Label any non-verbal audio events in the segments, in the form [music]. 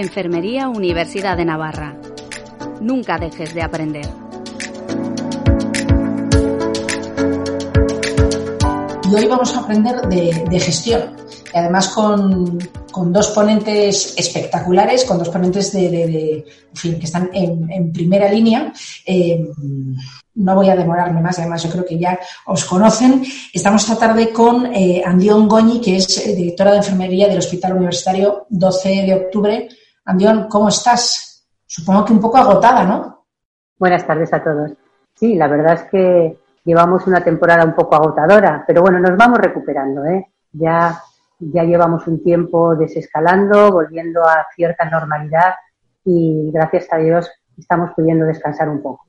Enfermería Universidad de Navarra. Nunca dejes de aprender. Y hoy vamos a aprender de, gestión. Y además con, dos ponentes espectaculares, con dos ponentes de, que están en, primera línea. Eh, no voy a demorarme más, además yo creo que ya os conocen. Estamos esta tarde con eh, Andión Goñi, que es directora de enfermería del Hospital Universitario 12 de octubre. Andión, ¿cómo estás? Supongo que un poco agotada, ¿no? Buenas tardes a todos. Sí, la verdad es que llevamos una temporada un poco agotadora, pero bueno, nos vamos recuperando, ¿eh? Ya, ya llevamos un tiempo desescalando, volviendo a cierta normalidad y gracias a Dios estamos pudiendo descansar un poco.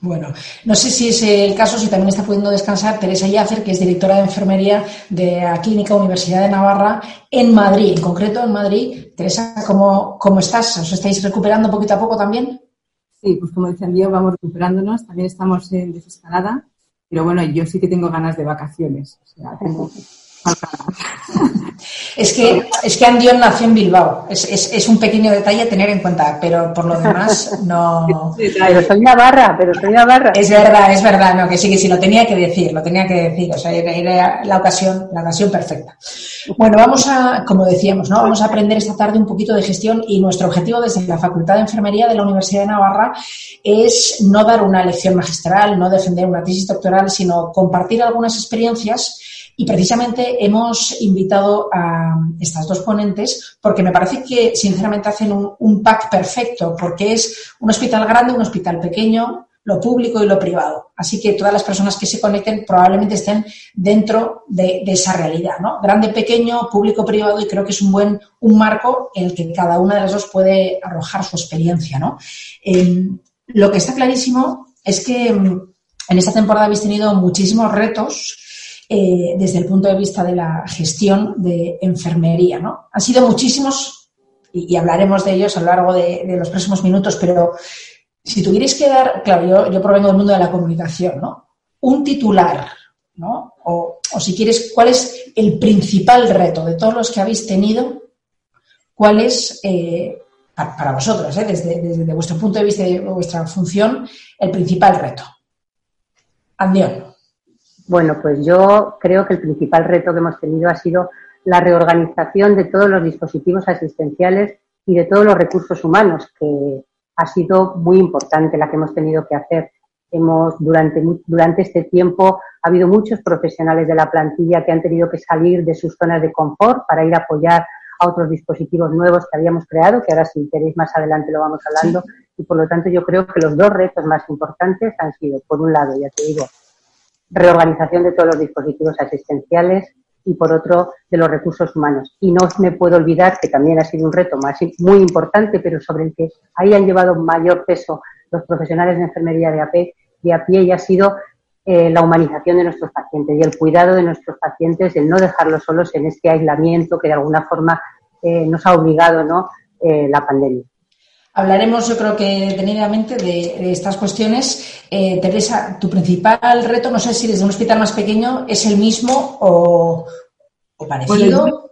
Bueno, no sé si es el caso, si también está pudiendo descansar Teresa Yacer, que es directora de enfermería de la Clínica Universidad de Navarra en Madrid, en concreto en Madrid. Teresa, ¿cómo, cómo estás? ¿Os estáis recuperando poquito a poco también? Sí, pues como decía Diego, vamos recuperándonos. También estamos en desescalada, pero bueno, yo sí que tengo ganas de vacaciones. O sea, tengo Es que, es que Andión nació en Bilbao. Es, es, es, un pequeño detalle a tener en cuenta, pero por lo demás no. Pero soy Navarra, pero soy Navarra. Es verdad, es verdad, no, que sí, que sí, lo tenía que decir, lo tenía que decir. O sea, era la ocasión, la ocasión perfecta. Bueno, vamos a, como decíamos, ¿no? Vamos a aprender esta tarde un poquito de gestión y nuestro objetivo desde la Facultad de Enfermería de la Universidad de Navarra es no dar una lección magistral, no defender una tesis doctoral, sino compartir algunas experiencias y precisamente hemos invitado a estas dos ponentes porque me parece que sinceramente hacen un, pack perfecto, porque es un hospital grande, un hospital pequeño, lo público y lo privado. Así que todas las personas que se conecten probablemente estén dentro de, esa realidad, ¿no? Grande, pequeño, público, privado, y creo que es un buen, un marco en el que cada una de las dos puede arrojar su experiencia, ¿no? Em, lo que está clarísimo es que em, en esta temporada habéis tenido muchísimos retos eh, desde el punto de vista de la gestión de enfermería. ¿no? Han sido muchísimos y, hablaremos de ellos a lo largo de, los próximos minutos, pero si tuvierais que dar, claro, yo, provengo del mundo de la comunicación, ¿no? Un titular, ¿no? O, si quieres, ¿cuál es el principal reto de todos los que habéis tenido? ¿Cuál es, eh, para, vosotros, eh, desde, desde, vuestro punto de vista de vuestra función, el principal reto? Andión. Bueno, pues yo creo que el principal reto que hemos tenido ha sido la reorganización de todos los dispositivos asistenciales y de todos los recursos humanos, que ha sido muy importante la que hemos tenido que hacer. Hemos, durante, durante este tiempo, ha habido muchos profesionales de la plantilla que han tenido que salir de sus zonas de confort para ir a apoyar a otros dispositivos nuevos que habíamos creado, que ahora si queréis más adelante lo vamos hablando. Y por lo tanto yo creo que los dos retos más importantes han sido, por un lado, ya te digo, reorganización de todos los dispositivos asistenciales y por otro de los recursos humanos. Y no me puedo olvidar que también ha sido un reto más, muy importante, pero sobre el que ahí han llevado mayor peso los profesionales de enfermería de a pie, y ha sido eh, la humanización de nuestros pacientes y el cuidado de nuestros pacientes, el no dejarlos solos en este aislamiento que de alguna forma eh, nos ha obligado ¿no? Eh, la pandemia. Hablaremos, yo creo que detenidamente de, estas cuestiones. Eh, Teresa, tu principal reto, no sé si desde un hospital más pequeño es el mismo o, parecido.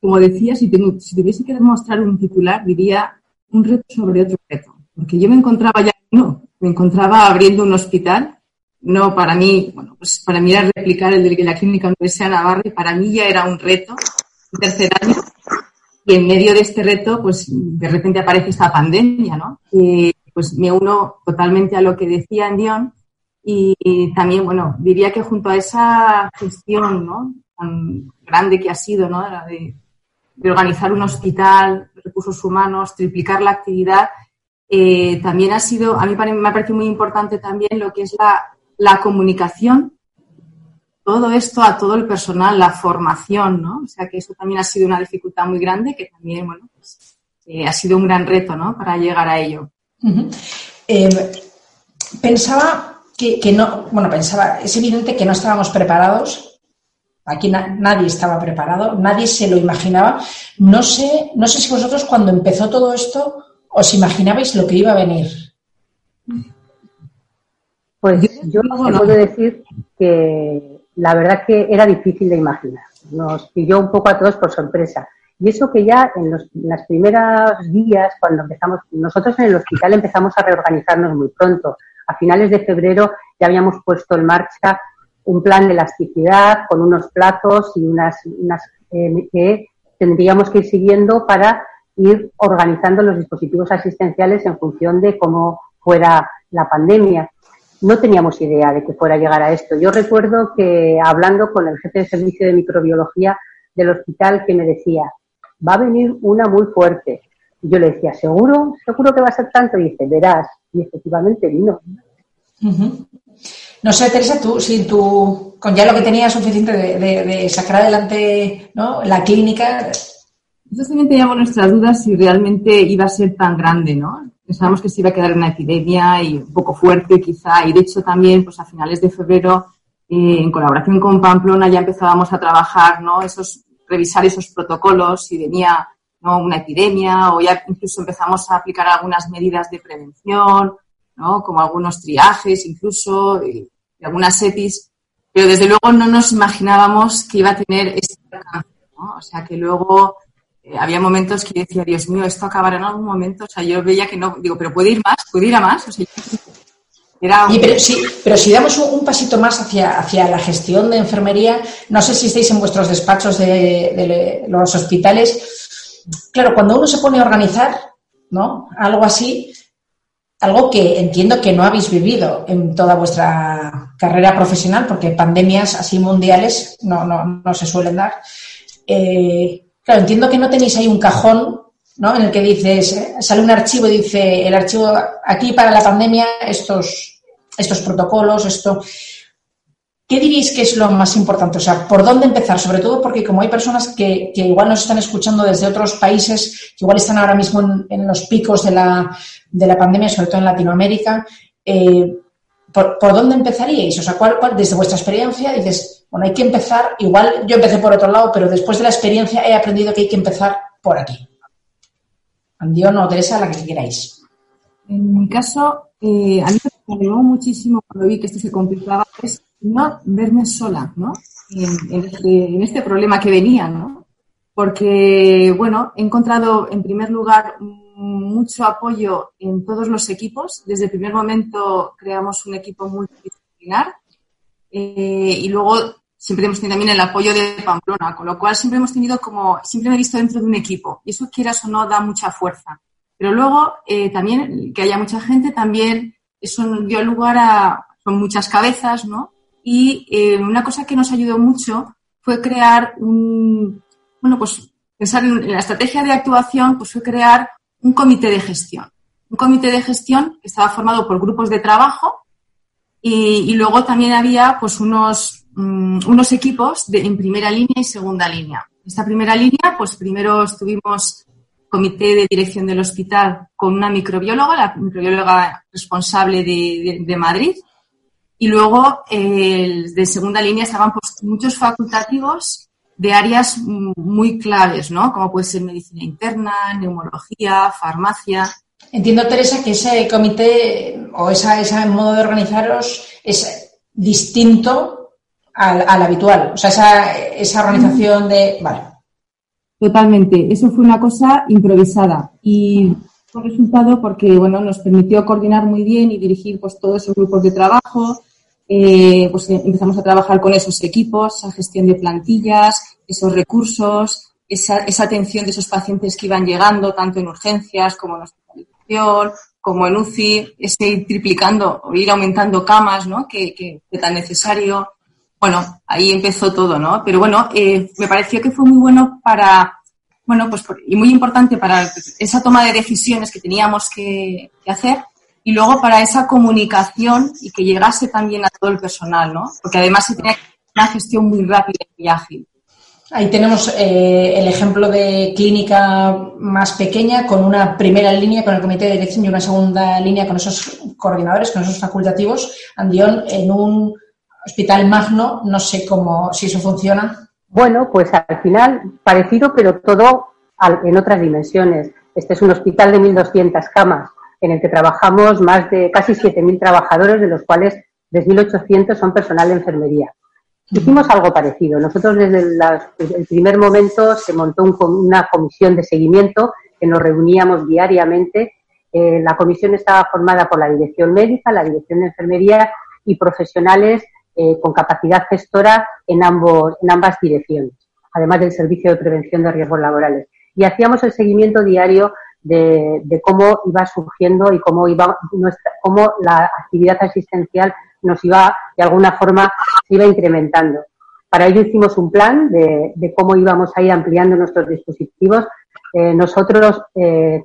como decía, si, si tuviese que demostrar un titular, diría un reto sobre otro reto. Porque yo me encontraba ya, no, me encontraba abriendo un hospital. No, para mí, bueno, pues para mí era replicar el de la Clínica Universidad de Navarra y para mí ya era un reto. Tercer año y en medio de este reto, pues de repente aparece esta pandemia, ¿no? Y pues me uno totalmente a lo que decía Dion y también, bueno, diría que junto a esa gestión, ¿no? Tan grande que ha sido, ¿no? de, organizar un hospital, recursos humanos, triplicar la actividad, eh, también ha sido, a mí me ha parecido muy importante también lo que es la, la comunicación todo esto a todo el personal, la formación, ¿no? O sea que eso también ha sido una dificultad muy grande que también, bueno, pues, eh, ha sido un gran reto, ¿no? Para llegar a ello. Eh, pensaba que, no, bueno, pensaba, es evidente que no estábamos preparados. Aquí nadie estaba preparado, nadie se lo imaginaba. No sé, no sé si vosotros cuando empezó todo esto os imaginabais lo que iba a venir. Pues yo no puedo decir que la verdad que era difícil de imaginar. Nos pilló un poco a todos por sorpresa. Y eso que ya en los las primeros días, cuando empezamos, nosotros en el hospital empezamos a reorganizarnos muy pronto. A finales de febrero ya habíamos puesto en marcha un plan de elasticidad con unos plazos y unas, unas eh, que tendríamos que ir siguiendo para ir organizando los dispositivos asistenciales en función de cómo fuera la pandemia. No teníamos idea de que fuera a llegar a esto. Yo recuerdo que hablando con el jefe de servicio de microbiología del hospital que me decía, va a venir una muy fuerte. Y yo le decía, ¿seguro? ¿Seguro que va a ser tanto? Y dice, verás. Y efectivamente vino. No sé, Teresa, tú, si tú, con ya lo que tenías suficiente de, sacar adelante ¿no? la clínica. Nosotros también teníamos nuestras dudas si realmente iba a ser tan grande, ¿no? Pensábamos que se iba a quedar una epidemia y un poco fuerte quizá. Y de hecho también, pues a finales de febrero, eh, en colaboración con Pamplona, ya empezábamos a trabajar, ¿no? Esos revisar esos protocolos si venía ¿no? una epidemia o ya incluso empezamos a aplicar algunas medidas de prevención, ¿no? como algunos triajes incluso y, algunas EPIs, pero desde luego no nos imaginábamos que iba a tener este alcance. O sea que luego eh, había momentos que decía, Dios mío, esto acabará en algún momento. O sea, yo veía que no, digo, pero puede ir más, puede ir a más. O sea, pero, sí, pero si damos un, pasito más hacia, hacia la gestión de enfermería, no sé si estáis en vuestros despachos de, los hospitales. Claro, cuando uno se pone a organizar, ¿no? Algo así, algo que entiendo que no habéis vivido en toda vuestra carrera profesional, porque pandemias así mundiales no, no, no se suelen dar. Eh, claro, entiendo que no tenéis ahí un cajón ¿no? En el que dices, eh, sale un archivo y dice, el archivo aquí para la pandemia, estos, estos protocolos, esto. ¿Qué diréis que es lo más importante? O sea, ¿por dónde empezar? Sobre todo porque como hay personas que, igual nos están escuchando desde otros países, que igual están ahora mismo en, los picos de la, de la, pandemia, sobre todo en Latinoamérica, eh, ¿por, dónde empezaríais? O sea, ¿cuál, ¿cuál, desde vuestra experiencia dices, bueno, hay que empezar, igual yo empecé por otro lado, pero después de la experiencia he aprendido que hay que empezar por aquí? Andión o Teresa, la que queráis. En mi caso, eh, a mí me animó muchísimo cuando vi que esto se complicaba es no verme sola, ¿no? Este, en, este, problema que venía, ¿no? Porque, bueno, he encontrado en primer lugar mucho apoyo en todos los equipos. Desde el primer momento creamos un equipo multidisciplinar eh, y luego siempre hemos tenido también el apoyo de Pamplona, con lo cual siempre hemos tenido como, siempre me he visto dentro de un equipo y eso quieras o no da mucha fuerza. Pero luego eh, también que haya mucha gente, también eso dio lugar a son muchas cabezas, ¿no? Y eh, una cosa que nos ayudó mucho fue crear un, bueno, pues pensar en la estrategia de actuación, pues fue crear un comité de gestión. Un comité de gestión que estaba formado por grupos de trabajo y, luego también había pues unos Mm, unos equipos de, en primera línea y segunda línea. Esta primera línea, pues primero estuvimos comité de dirección del hospital con una microbióloga, la microbióloga responsable de, Madrid, y luego de segunda línea estaban pues, muchos facultativos de áreas muy claves, ¿no? Como puede ser medicina interna, neumología, farmacia. Entiendo, Teresa, que ese comité o esa, ese modo de organizaros es distinto al, habitual. O sea, esa, esa organización de. Vale. Totalmente. Eso fue una cosa improvisada. Y fue resultado porque, bueno, nos permitió coordinar muy bien y dirigir pues todos esos grupos de trabajo. Eh, pues eh, empezamos a trabajar con esos equipos, esa gestión de plantillas, esos recursos, esa, esa atención de esos pacientes que iban llegando, tanto en urgencias como en hospitalización, como en UCI, ese ir triplicando o ir aumentando camas, ¿no? Que, que, tan necesario bueno, ahí empezó todo, ¿no? Pero bueno, eh, me pareció que fue muy bueno para, bueno, pues y muy importante para esa toma de decisiones que teníamos que, hacer y luego para esa comunicación y que llegase también a todo el personal, ¿no? Porque además se tenía una gestión muy rápida y ágil. Ahí tenemos eh, el ejemplo de clínica más pequeña con una primera línea con el comité de dirección y una segunda línea con esos coordinadores, con esos facultativos. Andión en un Hospital Magno, no sé cómo, si eso funciona. Bueno, pues al final parecido, pero todo en otras dimensiones. Este es un hospital de 1.200 camas en el que trabajamos más de casi 7.000 trabajadores, de los cuales 3.800 son personal de enfermería. Hicimos algo parecido. Nosotros desde el primer momento se montó una comisión de seguimiento que nos reuníamos diariamente. Eh, la comisión estaba formada por la dirección médica, la dirección de enfermería y profesionales eh, con capacidad gestora en, ambos, en ambas direcciones, además del servicio de prevención de riesgos laborales. Y hacíamos el seguimiento diario de, cómo iba surgiendo y cómo iba nuestra, cómo la actividad asistencial nos iba, de alguna forma, se iba incrementando. Para ello hicimos un plan de, cómo íbamos a ir ampliando nuestros dispositivos. Eh, nosotros eh,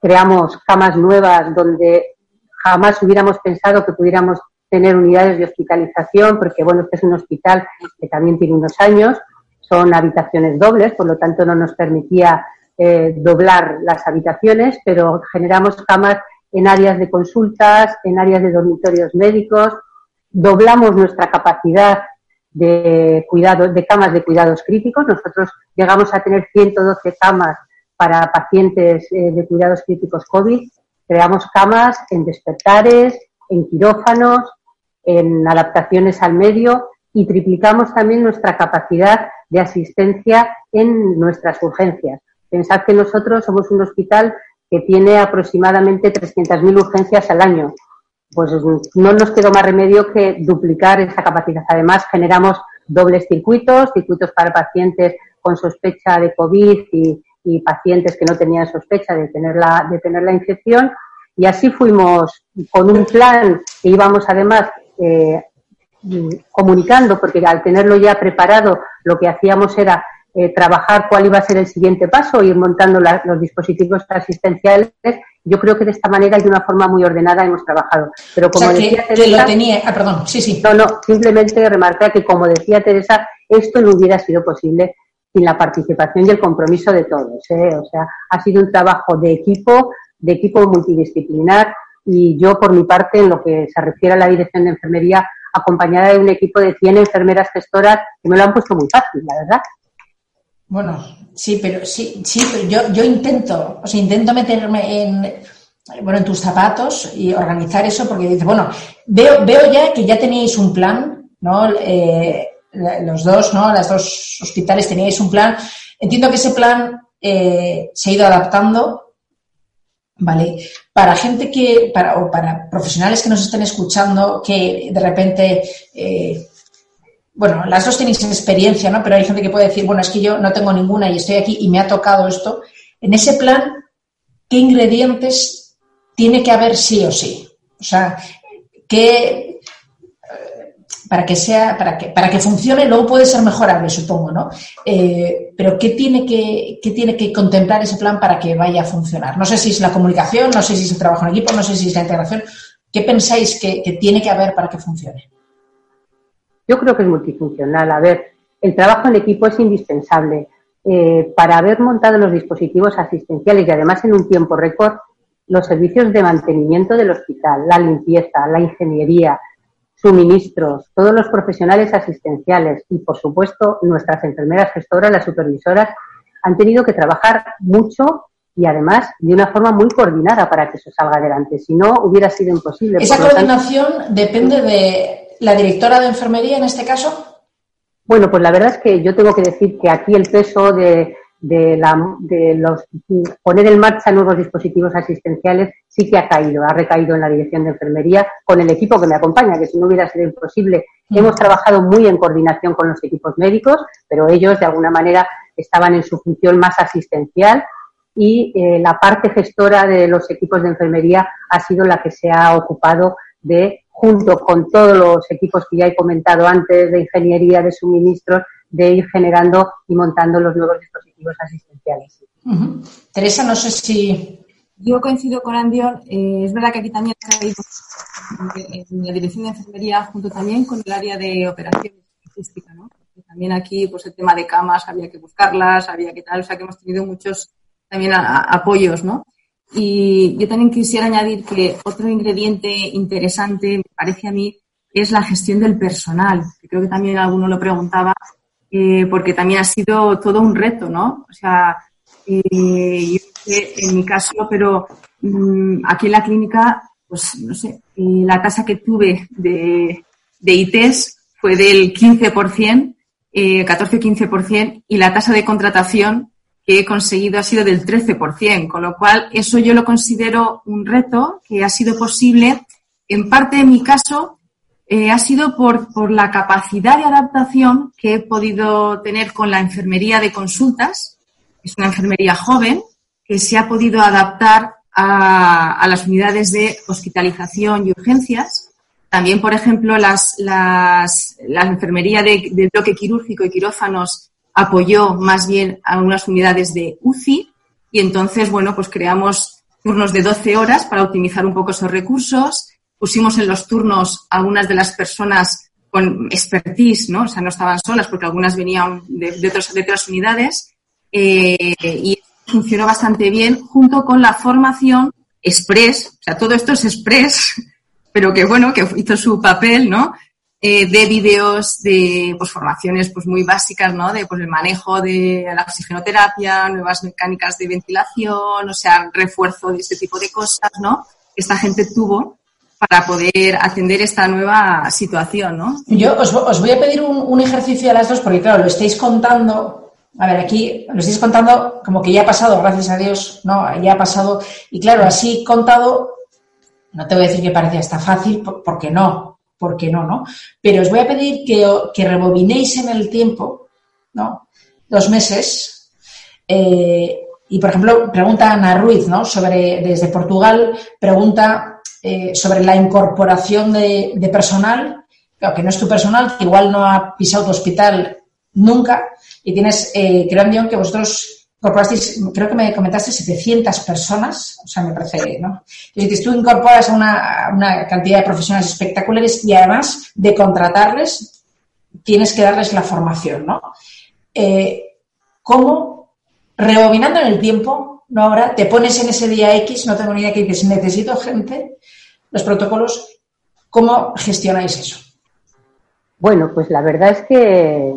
creamos camas nuevas donde jamás hubiéramos pensado que pudiéramos tener unidades de hospitalización, porque bueno, este es un hospital que también tiene unos años, son habitaciones dobles, por lo tanto no nos permitía eh, doblar las habitaciones, pero generamos camas en áreas de consultas, en áreas de dormitorios médicos, doblamos nuestra capacidad de cuidados, de camas de cuidados críticos. Nosotros llegamos a tener 112 camas para pacientes eh, de cuidados críticos COVID. Creamos camas en despertares, en quirófanos, en adaptaciones al medio y triplicamos también nuestra capacidad de asistencia en nuestras urgencias. Pensad que nosotros somos un hospital que tiene aproximadamente 300.000 urgencias al año. Pues no nos quedó más remedio que duplicar esa capacidad. Además, generamos dobles circuitos, circuitos para pacientes con sospecha de COVID y, pacientes que no tenían sospecha de tener la, infección. Y así fuimos con un plan que íbamos además eh, comunicando, porque al tenerlo ya preparado, lo que hacíamos era eh, trabajar cuál iba a ser el siguiente paso, ir montando los dispositivos asistenciales. Yo creo que de esta manera y de una forma muy ordenada hemos trabajado. Pero como decía Teresa, tenía, ah, perdón, sí, sí. No, no, simplemente remarcar que como decía Teresa, esto no hubiera sido posible sin la participación y el compromiso de todos. ¿eh? O sea, ha sido un trabajo de equipo, de equipo multidisciplinar y yo por mi parte en lo que se refiere a la dirección de enfermería acompañada de un equipo de 100 enfermeras gestoras que me lo han puesto muy fácil, la verdad. Bueno, sí, pero sí, sí, pero yo, yo intento, o sea, intento meterme en, bueno, en tus zapatos y organizar eso porque dices, bueno, veo, veo ya que ya teníais un plan, ¿no? Eh, los dos, ¿no? Las dos hospitales teníais un plan. Entiendo que ese plan eh, se ha ido adaptando, ¿vale? Para gente que, para, o para profesionales que nos estén escuchando, que de repente eh, bueno, las dos tenéis experiencia, ¿no? Pero hay gente que puede decir, bueno, es que yo no tengo ninguna y estoy aquí y me ha tocado esto. En ese plan, ¿qué ingredientes tiene que haber sí o sí? O sea, ¿qué, eh, para que sea, para que, para que funcione, luego puede ser mejorable, supongo, ¿no? Eh, pero ¿qué tiene que, qué tiene que contemplar ese plan para que vaya a funcionar? No sé si es la comunicación, no sé si es el trabajo en equipo, no sé si es la integración. ¿Qué pensáis que tiene que haber para que funcione? Yo creo que es multifuncional. A ver, el trabajo en equipo es indispensable. Eh, para haber montado los dispositivos asistenciales y además en un tiempo récord, los servicios de mantenimiento del hospital, la limpieza, la ingeniería, suministros, todos los profesionales asistenciales y, por supuesto, nuestras enfermeras gestoras, las supervisoras, han tenido que trabajar mucho y además de una forma muy coordinada para que eso salga adelante. Si no, hubiera sido imposible. Esa coordinación depende de la directora de enfermería en este caso? Bueno, pues la verdad es que yo tengo que decir que aquí el peso de, la, de los, poner en marcha nuevos dispositivos asistenciales sí que ha caído, ha recaído en la dirección de enfermería con el equipo que me acompaña, que si no hubiera sido imposible. Mm. Hemos trabajado muy en coordinación con los equipos médicos, pero ellos de alguna manera estaban en su función más asistencial y eh, la parte gestora de los equipos de enfermería ha sido la que se ha ocupado de junto con todos los equipos que ya he comentado antes de ingeniería, de suministros, de ir generando y montando los nuevos dispositivos asistenciales. Teresa, no sé si. Yo coincido con Andión. Eh, es verdad que aquí también en la dirección de enfermería, junto también con el área de operaciones logística, ¿no? también aquí, pues el tema de camas había que buscarlas, había que tal, o sea que hemos tenido muchos también apoyos, ¿no? Y yo también quisiera añadir que otro ingrediente interesante, me parece a mí, es la gestión del personal, creo que también alguno lo preguntaba, eh, porque también ha sido todo un reto, ¿no? O sea, eh, yo en mi caso, pero mm, aquí en la clínica, pues no sé, eh, la tasa que tuve de, de ITs fue del 15%, eh, 14-15%, y la tasa de contratación que he conseguido ha sido del 13%, con lo cual eso yo lo considero un reto que ha sido posible, en parte en mi caso, eh, ha sido por, por la capacidad de adaptación que he podido tener con la enfermería de consultas. Es una enfermería joven que se ha podido adaptar a, las unidades de hospitalización y urgencias. También, por ejemplo, las, las, la enfermería de, bloque quirúrgico y quirófanos apoyó más bien a unidades de UCI y entonces, bueno, pues creamos turnos de 12 horas para optimizar un poco esos recursos. Pusimos en los turnos a algunas de las personas con expertise, ¿no? O sea, no estaban solas porque algunas venían de, de otras unidades. Eh, y funcionó bastante bien junto con la formación express, o sea, todo esto es express, [laughs] pero que bueno, que hizo su papel, ¿no? Eh, de vídeos de pues, formaciones pues muy básicas, ¿no? De pues, el manejo de la oxigenoterapia, nuevas mecánicas de ventilación, o sea, refuerzo de este tipo de cosas, ¿no? Esta gente tuvo para poder atender esta nueva situación, ¿no? Yo os, os voy a pedir un, un, ejercicio a las dos, porque claro, lo estáis contando a ver, aquí lo estáis contando como que ya ha pasado, gracias a Dios, ¿no? Ya ha pasado. Y claro, así contado, no te voy a decir que parecía hasta fácil, porque no, porque no, ¿no? Pero os voy a pedir que, que rebobinéis en el tiempo, ¿no? Dos meses. Eh, y, por ejemplo, pregunta Ana Ruiz, ¿no? Sobre, desde Portugal, pregunta eh, sobre la incorporación de, personal, que no es tu personal, que igual no ha pisado tu hospital nunca, y tienes, eh, creo, que vosotros creo que me comentaste 700 personas, o sea, me parece, ¿no? Entonces, tú incorporas a una, cantidad de profesionales espectaculares y además de contratarles, tienes que darles la formación, ¿no? Eh, ¿Cómo, rebobinando en el tiempo, no ahora, te pones en ese día X, no tengo ni idea que dices, necesito gente, los protocolos, ¿cómo gestionáis eso? Bueno, pues la verdad es que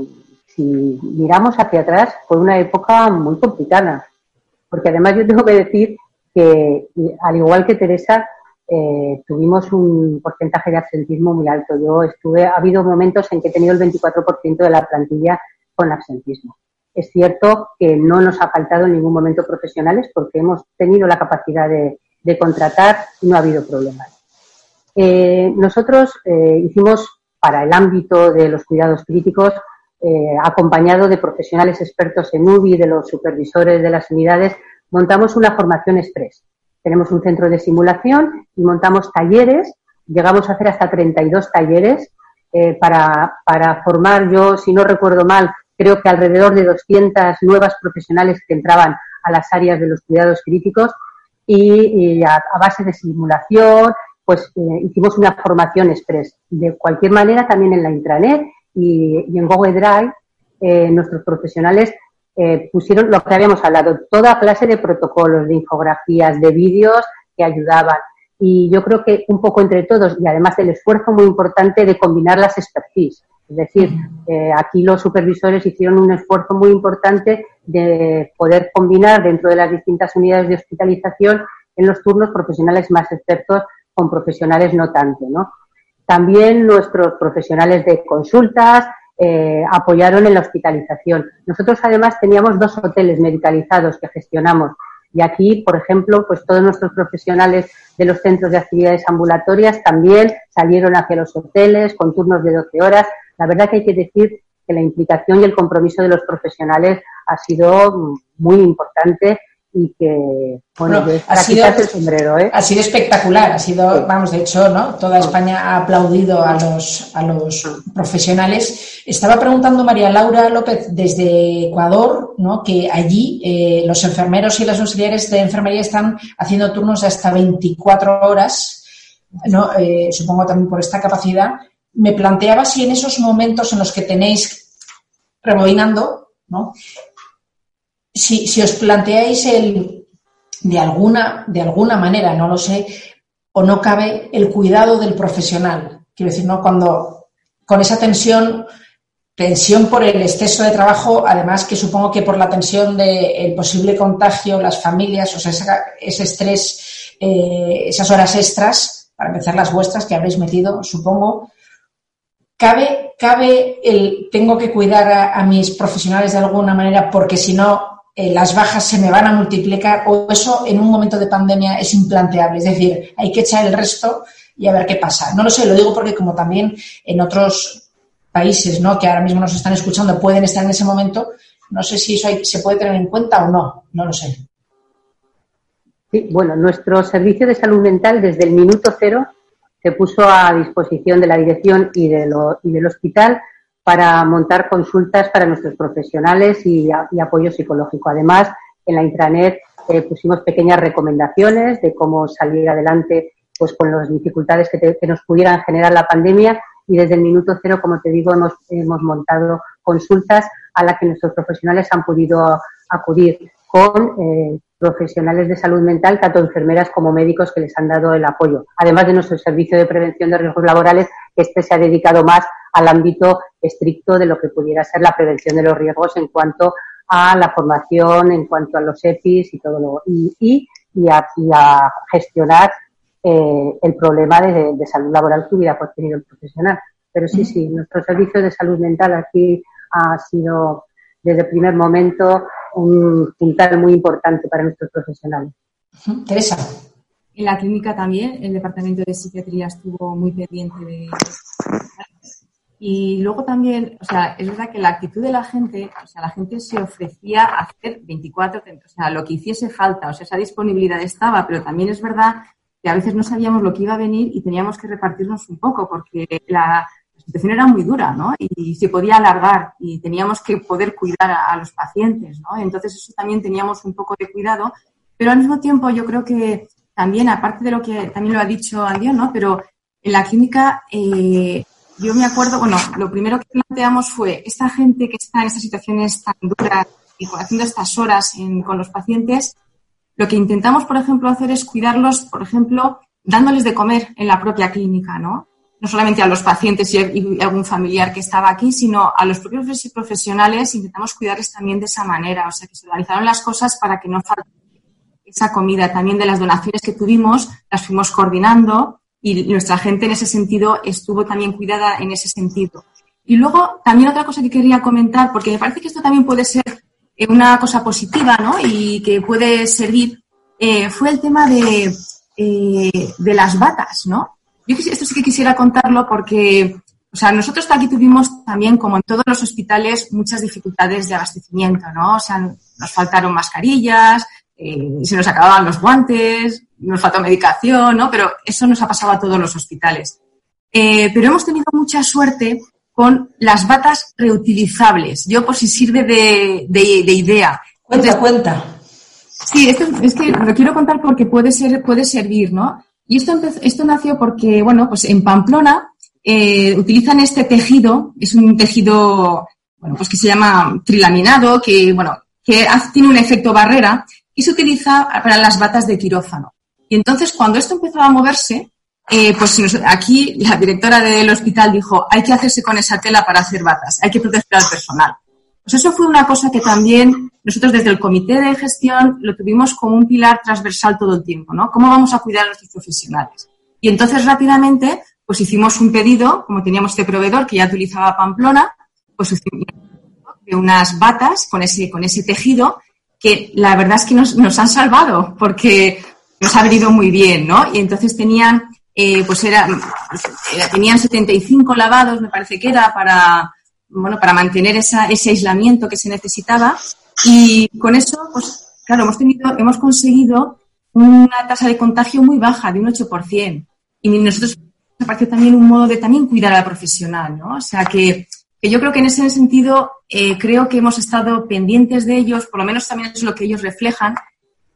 si miramos hacia atrás, fue una época muy complicada. Porque además yo tengo que decir que, al igual que Teresa, eh, tuvimos un porcentaje de absentismo muy alto. Yo estuve, ha habido momentos en que he tenido el 24% de la plantilla con absentismo. Es cierto que no nos ha faltado en ningún momento profesionales porque hemos tenido la capacidad de, contratar y no ha habido problemas. Eh, nosotros eh, hicimos para el ámbito de los cuidados críticos eh, acompañado de profesionales expertos en UBI, de los supervisores de las unidades, montamos una formación express. Tenemos un centro de simulación y montamos talleres. Llegamos a hacer hasta 32 talleres eh, para, para formar, yo, si no recuerdo mal, creo que alrededor de 200 nuevas profesionales que entraban a las áreas de los cuidados críticos y, a, base de simulación, pues eh, hicimos una formación express. De cualquier manera, también en la intranet y, en Google Drive eh, nuestros profesionales eh, pusieron lo que habíamos hablado, toda clase de protocolos, de infografías, de vídeos que ayudaban. Y yo creo que un poco entre todos, y además del esfuerzo muy importante de combinar las expertise. Es decir, eh, aquí los supervisores hicieron un esfuerzo muy importante de poder combinar dentro de las distintas unidades de hospitalización en los turnos profesionales más expertos con profesionales no tanto, ¿no? También nuestros profesionales de consultas eh, apoyaron en la hospitalización. Nosotros además teníamos dos hoteles medicalizados que gestionamos y aquí, por ejemplo, pues todos nuestros profesionales de los centros de actividades ambulatorias también salieron hacia los hoteles con turnos de 12 horas. La verdad que hay que decir que la implicación y el compromiso de los profesionales ha sido muy importante y que, bueno, ha sido, el sombrero, ¿eh? Ha sido espectacular, ha sido, vamos, de hecho, ¿no? Toda España ha aplaudido a los, a los profesionales. Estaba preguntando María Laura López desde Ecuador, ¿no? Que allí eh, los enfermeros y las auxiliares de enfermería están haciendo turnos de hasta 24 horas, ¿no? Eh, supongo también por esta capacidad. Me planteaba si en esos momentos en los que tenéis rebobinando, ¿no? Si, os planteáis el, de alguna, de alguna manera, no lo sé, o no cabe el cuidado del profesional. Quiero decir, ¿no? Cuando con esa tensión, tensión por el exceso de trabajo, además que supongo que por la tensión del posible contagio, las familias, o sea, ese, estrés, eh, esas horas extras, para empezar las vuestras que habréis metido, supongo, ¿cabe, cabe el tengo que cuidar a, mis profesionales de alguna manera porque si no eh, las bajas se me van a multiplicar o eso en un momento de pandemia es implanteable? Es decir, hay que echar el resto y a ver qué pasa. No lo sé, lo digo porque como también en otros países ¿no? que ahora mismo nos están escuchando pueden estar en ese momento, no sé si eso se puede tener en cuenta o no, no lo sé. Sí, bueno, nuestro servicio de salud mental desde el minuto cero se puso a disposición de la dirección y, de y del hospital para montar consultas para nuestros profesionales y, apoyo psicológico. Además, en la intranet eh, pusimos pequeñas recomendaciones de cómo salir adelante pues con las dificultades que, nos pudieran generar la pandemia y desde el minuto cero, como te digo, hemos, hemos montado consultas a las que nuestros profesionales han podido acudir con eh, profesionales de salud mental, tanto enfermeras como médicos que les han dado el apoyo. Además de nuestro servicio de prevención de riesgos laborales, este se ha dedicado más al ámbito estricto de lo que pudiera ser la prevención de los riesgos en cuanto a la formación, en cuanto a los EPIs y todo lo y, y, a, gestionar eh, el problema de, de, salud laboral que hubiera tenido el profesional. Pero sí, sí, nuestro servicio de salud mental aquí ha sido desde el primer momento un puntal muy importante para nuestros profesionales. Teresa. En la clínica también, el departamento de psiquiatría estuvo muy pendiente de. Y luego también, o sea, es verdad que la actitud de la gente, o sea, la gente se ofrecía a hacer 24, o sea, lo que hiciese falta, o sea, esa disponibilidad estaba, pero también es verdad que a veces no sabíamos lo que iba a venir y teníamos que repartirnos un poco, porque la, la situación era muy dura, ¿no? Y se podía alargar y teníamos que poder cuidar a, los pacientes, ¿no? Entonces eso también teníamos un poco de cuidado, pero al mismo tiempo yo creo que también, aparte de lo que también lo ha dicho Adiós, ¿no? Pero en la clínica eh, yo me acuerdo, bueno, lo primero que planteamos fue esta gente que está en estas situaciones tan duras y haciendo estas horas con los pacientes, lo que intentamos, por ejemplo, hacer es cuidarlos, por ejemplo, dándoles de comer en la propia clínica, ¿no? no solamente a los pacientes y algún familiar que estaba aquí, sino a los propios profesionales, intentamos cuidarles también de esa manera. O sea, que se organizaron las cosas para que no falte esa comida. También de las donaciones que tuvimos, las fuimos coordinando y nuestra gente en ese sentido estuvo también cuidada en ese sentido. Y luego, también otra cosa que quería comentar, porque me parece que esto también puede ser eh, una cosa positiva, ¿no? Y que puede servir, eh, fue el tema de, eh, de las batas, ¿no? Yo esto sí que quisiera contarlo porque, o sea, nosotros aquí tuvimos también, como en todos los hospitales, muchas dificultades de abastecimiento, ¿no? O sea, nos faltaron mascarillas, se nos acababan los guantes, nos faltó medicación, ¿no? Pero eso nos ha pasado a todos los hospitales. Eh, pero hemos tenido mucha suerte con las batas reutilizables. Yo, por si sirve de, de, idea. Cuenta, cuenta. Sí, esto, es que lo quiero contar porque puede ser, puede servir, ¿no? Y esto, esto nació porque, bueno, pues en Pamplona eh, utilizan este tejido, es un tejido, bueno, pues que se llama trilaminado, que, bueno, que tiene un efecto barrera y se utiliza para las batas de quirófano. Y entonces, cuando esto empezó a moverse, eh, pues aquí la directora del hospital dijo, hay que hacerse con esa tela para hacer batas, hay que proteger al personal. Pues eso fue una cosa que también nosotros desde el comité de gestión lo tuvimos como un pilar transversal todo el tiempo, ¿no? ¿Cómo vamos a cuidar a nuestros profesionales? Y entonces rápidamente, pues hicimos un pedido, como teníamos este proveedor que ya utilizaba Pamplona, pues hicimos de unas batas con ese, con ese tejido que la verdad es que nos, nos han salvado porque nos ha venido muy bien, ¿no? Y entonces tenían, eh, pues era, tenían 75 lavados, me parece que era, para, bueno, para mantener ese aislamiento que se necesitaba. Y con eso, pues claro, hemos tenido, hemos conseguido una tasa de contagio muy baja, de un 8%. Y nosotros me parece también un modo de también cuidar al profesional, ¿no? O sea que, que yo creo que en ese sentido eh, creo que hemos estado pendientes de ellos, por lo menos también es lo que ellos reflejan.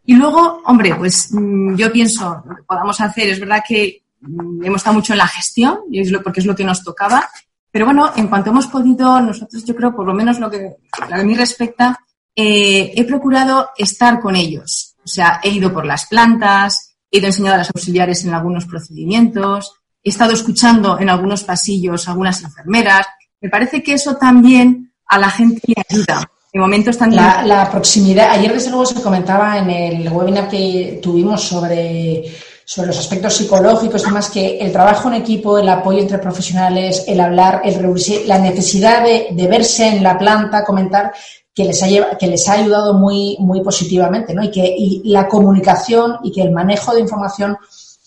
Y luego, hombre, pues mm, yo pienso, lo que podamos hacer, es verdad que mm, hemos estado mucho en la gestión, y es lo, porque es lo que nos tocaba, pero bueno, en cuanto hemos podido, nosotros yo creo, por lo menos lo que a mí respecta, eh, he procurado estar con ellos. O sea, he ido por las plantas, he ido enseñando a las auxiliares en algunos procedimientos, he estado escuchando en algunos pasillos a algunas enfermeras. Me parece que eso también a la gente le ayuda. En momentos tan la, la proximidad. Ayer, desde luego, se comentaba en el webinar que tuvimos sobre sobre los aspectos psicológicos, demás que el trabajo en equipo, el apoyo entre profesionales, el hablar, el reunirse, la necesidad de, verse en la planta, comentar, que les ha, que les ha ayudado muy, muy positivamente, ¿no? Y que y la comunicación y que el manejo de información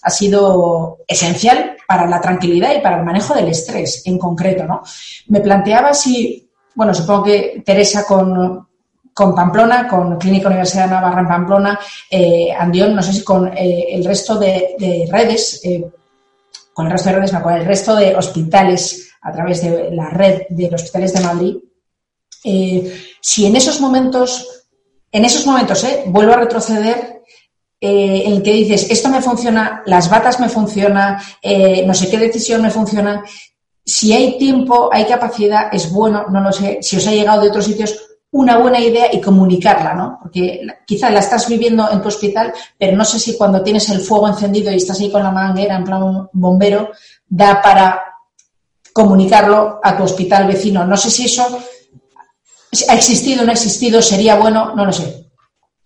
ha sido esencial para la tranquilidad y para el manejo del estrés en concreto, ¿no? Me planteaba si, bueno, supongo que Teresa con, con Pamplona, con Clínica Universidad Navarra en Pamplona, eh, Andión, no sé si con eh, el resto de, redes, eh, con el resto de redes, con el resto de hospitales a través de la red de hospitales de Madrid, si en esos momentos, en esos momentos, vuelvo a retroceder, en el que dices, esto me funciona, las batas me funcionan, no sé qué decisión me funciona, si hay tiempo, hay capacidad, es bueno, no lo sé, si os ha llegado de otros sitios, una buena idea y comunicarla, ¿no? Porque quizá la estás viviendo en tu hospital, pero no sé si cuando tienes el fuego encendido y estás ahí con la manguera en plan bombero, da para comunicarlo a tu hospital vecino. No sé si eso ha existido o no ha existido, sería bueno, no lo sé.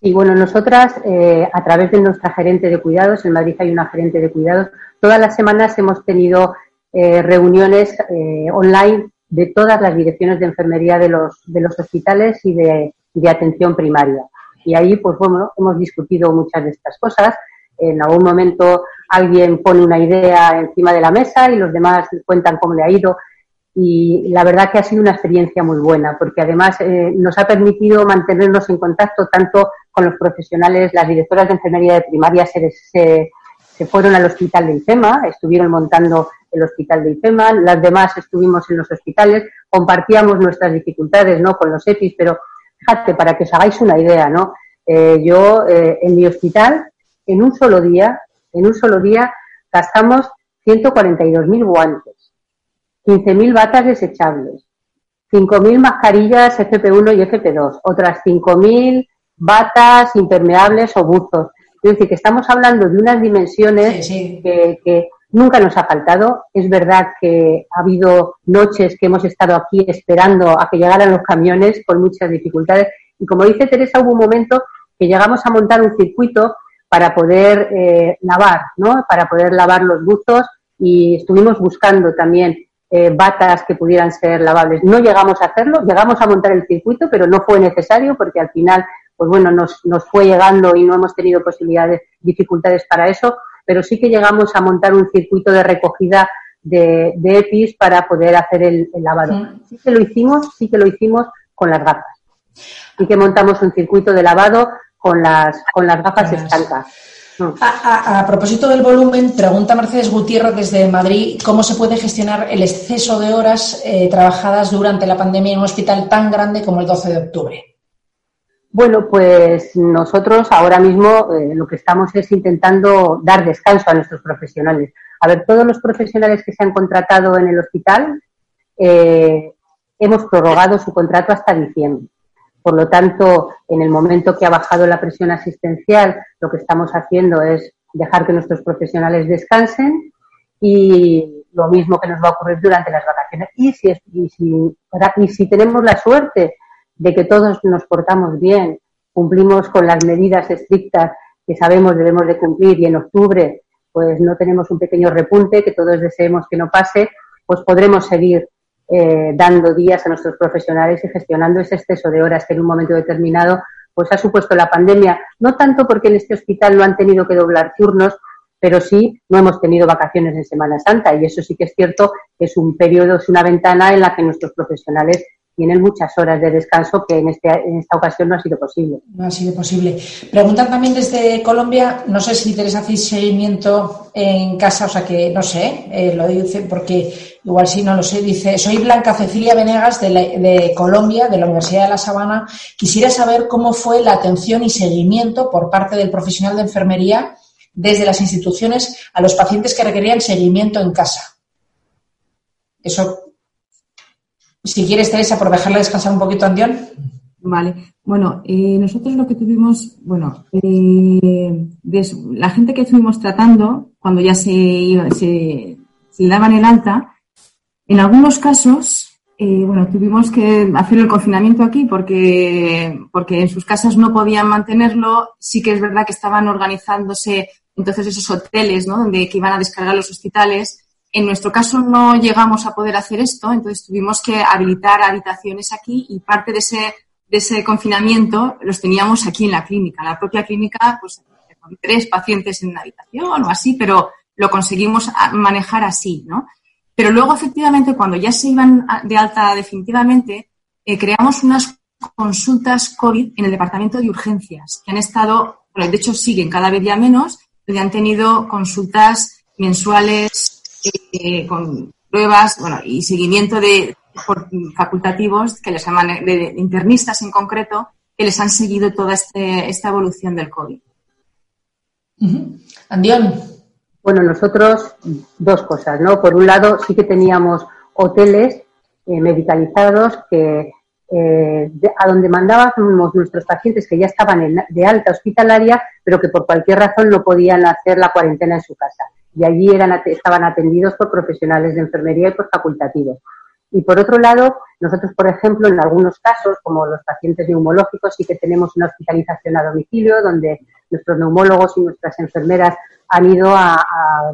Y bueno, nosotras, eh, a través de nuestra gerente de cuidados, en Madrid hay una gerente de cuidados, todas las semanas hemos tenido eh, reuniones eh, online de todas las direcciones de enfermería de los, de los hospitales y de, atención primaria. Y ahí, pues bueno, hemos discutido muchas de estas cosas. En algún momento alguien pone una idea encima de la mesa y los demás cuentan cómo le ha ido. Y la verdad que ha sido una experiencia muy buena, porque además eh, nos ha permitido mantenernos en contacto tanto con los profesionales, las directoras de enfermería de primaria se, se, se fueron al hospital de IFEMA, estuvieron montando el hospital de IFEMA, las demás estuvimos en los hospitales, compartíamos nuestras dificultades, ¿no? Con los EPIs, pero fíjate, para que os hagáis una idea, ¿no? Eh, yo, eh, en mi hospital, en un solo día, en un solo día, gastamos 142.000 guantes, 15.000 batas desechables, 5.000 mascarillas FP1 y FP2, otras 5.000 batas impermeables o buzos. Es decir, que estamos hablando de unas dimensiones que, nunca nos ha faltado. Es verdad que ha habido noches que hemos estado aquí esperando a que llegaran los camiones con muchas dificultades. Y como dice Teresa, hubo un momento que llegamos a montar un circuito para poder eh, lavar, ¿no? Para poder lavar los buzos y estuvimos buscando también eh, batas que pudieran ser lavables. No llegamos a hacerlo, llegamos a montar el circuito, pero no fue necesario porque al final, pues bueno, nos, nos fue llegando y no hemos tenido posibilidades, dificultades para eso pero sí que llegamos a montar un circuito de recogida de, EPIs para poder hacer el, lavado. Sí que lo hicimos, sí que lo hicimos con las gafas. Y que montamos un circuito de lavado con las, con las gafas estancas. A, propósito del volumen, pregunta Mercedes Gutiérrez desde Madrid, ¿cómo se puede gestionar el exceso de horas eh, trabajadas durante la pandemia en un hospital tan grande como el 12 de octubre? Bueno, pues nosotros ahora mismo eh, lo que estamos es intentando dar descanso a nuestros profesionales. A ver, todos los profesionales que se han contratado en el hospital eh, hemos prorrogado su contrato hasta diciembre. Por lo tanto, en el momento que ha bajado la presión asistencial, lo que estamos haciendo es dejar que nuestros profesionales descansen y lo mismo que nos va a ocurrir durante las vacaciones. Y si, y si, y si tenemos la suerte de que todos nos portamos bien, cumplimos con las medidas estrictas que sabemos debemos de cumplir y en octubre pues no tenemos un pequeño repunte que todos deseemos que no pase, pues podremos seguir eh, dando días a nuestros profesionales y gestionando ese exceso de horas que en un momento determinado pues ha supuesto la pandemia, no tanto porque en este hospital no han tenido que doblar turnos, pero sí no hemos tenido vacaciones en Semana Santa. Y eso sí que es cierto es un periodo, es una ventana en la que nuestros profesionales tienen muchas horas de descanso que en, este, en esta ocasión no ha sido posible. No ha sido posible. Preguntan también desde Colombia, no sé si tenéis hacéis seguimiento en casa, o sea que no sé, eh, lo dice porque igual sí, no lo sé, dice, soy Blanca Cecilia Venegas de, de Colombia, de la Universidad de La Sabana. Quisiera saber cómo fue la atención y seguimiento por parte del profesional de enfermería desde las instituciones a los pacientes que requerían seguimiento en casa. Eso si quieres, Teresa, por dejarle descansar un poquito a Andión. Vale. Bueno, eh, nosotros lo que tuvimos, bueno, eh, la gente que estuvimos tratando, cuando ya se, se, se daban el alta, en algunos casos, eh, bueno, tuvimos que hacer el confinamiento aquí porque, porque en sus casas no podían mantenerlo. Sí que es verdad que estaban organizándose entonces esos hoteles, ¿no? Donde que iban a descargar los hospitales. En nuestro caso no llegamos a poder hacer esto, entonces tuvimos que habilitar habitaciones aquí y parte de ese, de ese confinamiento los teníamos aquí en la clínica. La propia clínica, pues con tres pacientes en una habitación o así, pero lo conseguimos manejar así, ¿no? Pero luego, efectivamente, cuando ya se iban de alta definitivamente, eh, creamos unas consultas COVID en el departamento de urgencias, que han estado, bueno, de hecho siguen cada vez ya menos, donde han tenido consultas mensuales eh, con pruebas bueno, y seguimiento de facultativos que les llaman de internistas en concreto que les han seguido toda este, esta evolución del COVID. Andión. Bueno, nosotros dos cosas, ¿no? Por un lado, sí que teníamos hoteles eh, medicalizados que eh, a donde mandábamos nuestros pacientes que ya estaban de alta hospitalaria, pero que por cualquier razón no podían hacer la cuarentena en su casa. Y allí eran, estaban atendidos por profesionales de enfermería y por facultativos. Y por otro lado, nosotros, por ejemplo, en algunos casos, como los pacientes neumológicos, sí que tenemos una hospitalización a domicilio, donde nuestros neumólogos y nuestras enfermeras han ido a,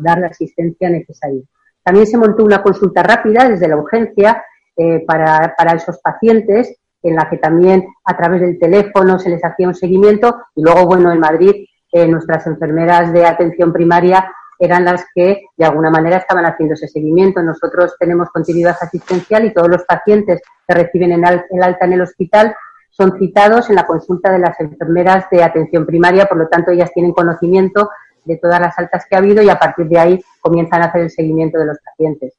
dar la asistencia necesaria. También se montó una consulta rápida desde la urgencia eh, para, para esos pacientes, en la que también a través del teléfono se les hacía un seguimiento. Y luego, bueno, en Madrid, eh, nuestras enfermeras de atención primaria eran las que de alguna manera estaban haciendo ese seguimiento. Nosotros tenemos continuidad asistencial y todos los pacientes que reciben el alta en el hospital son citados en la consulta de las enfermeras de atención primaria, por lo tanto ellas tienen conocimiento de todas las altas que ha habido y a partir de ahí comienzan a hacer el seguimiento de los pacientes.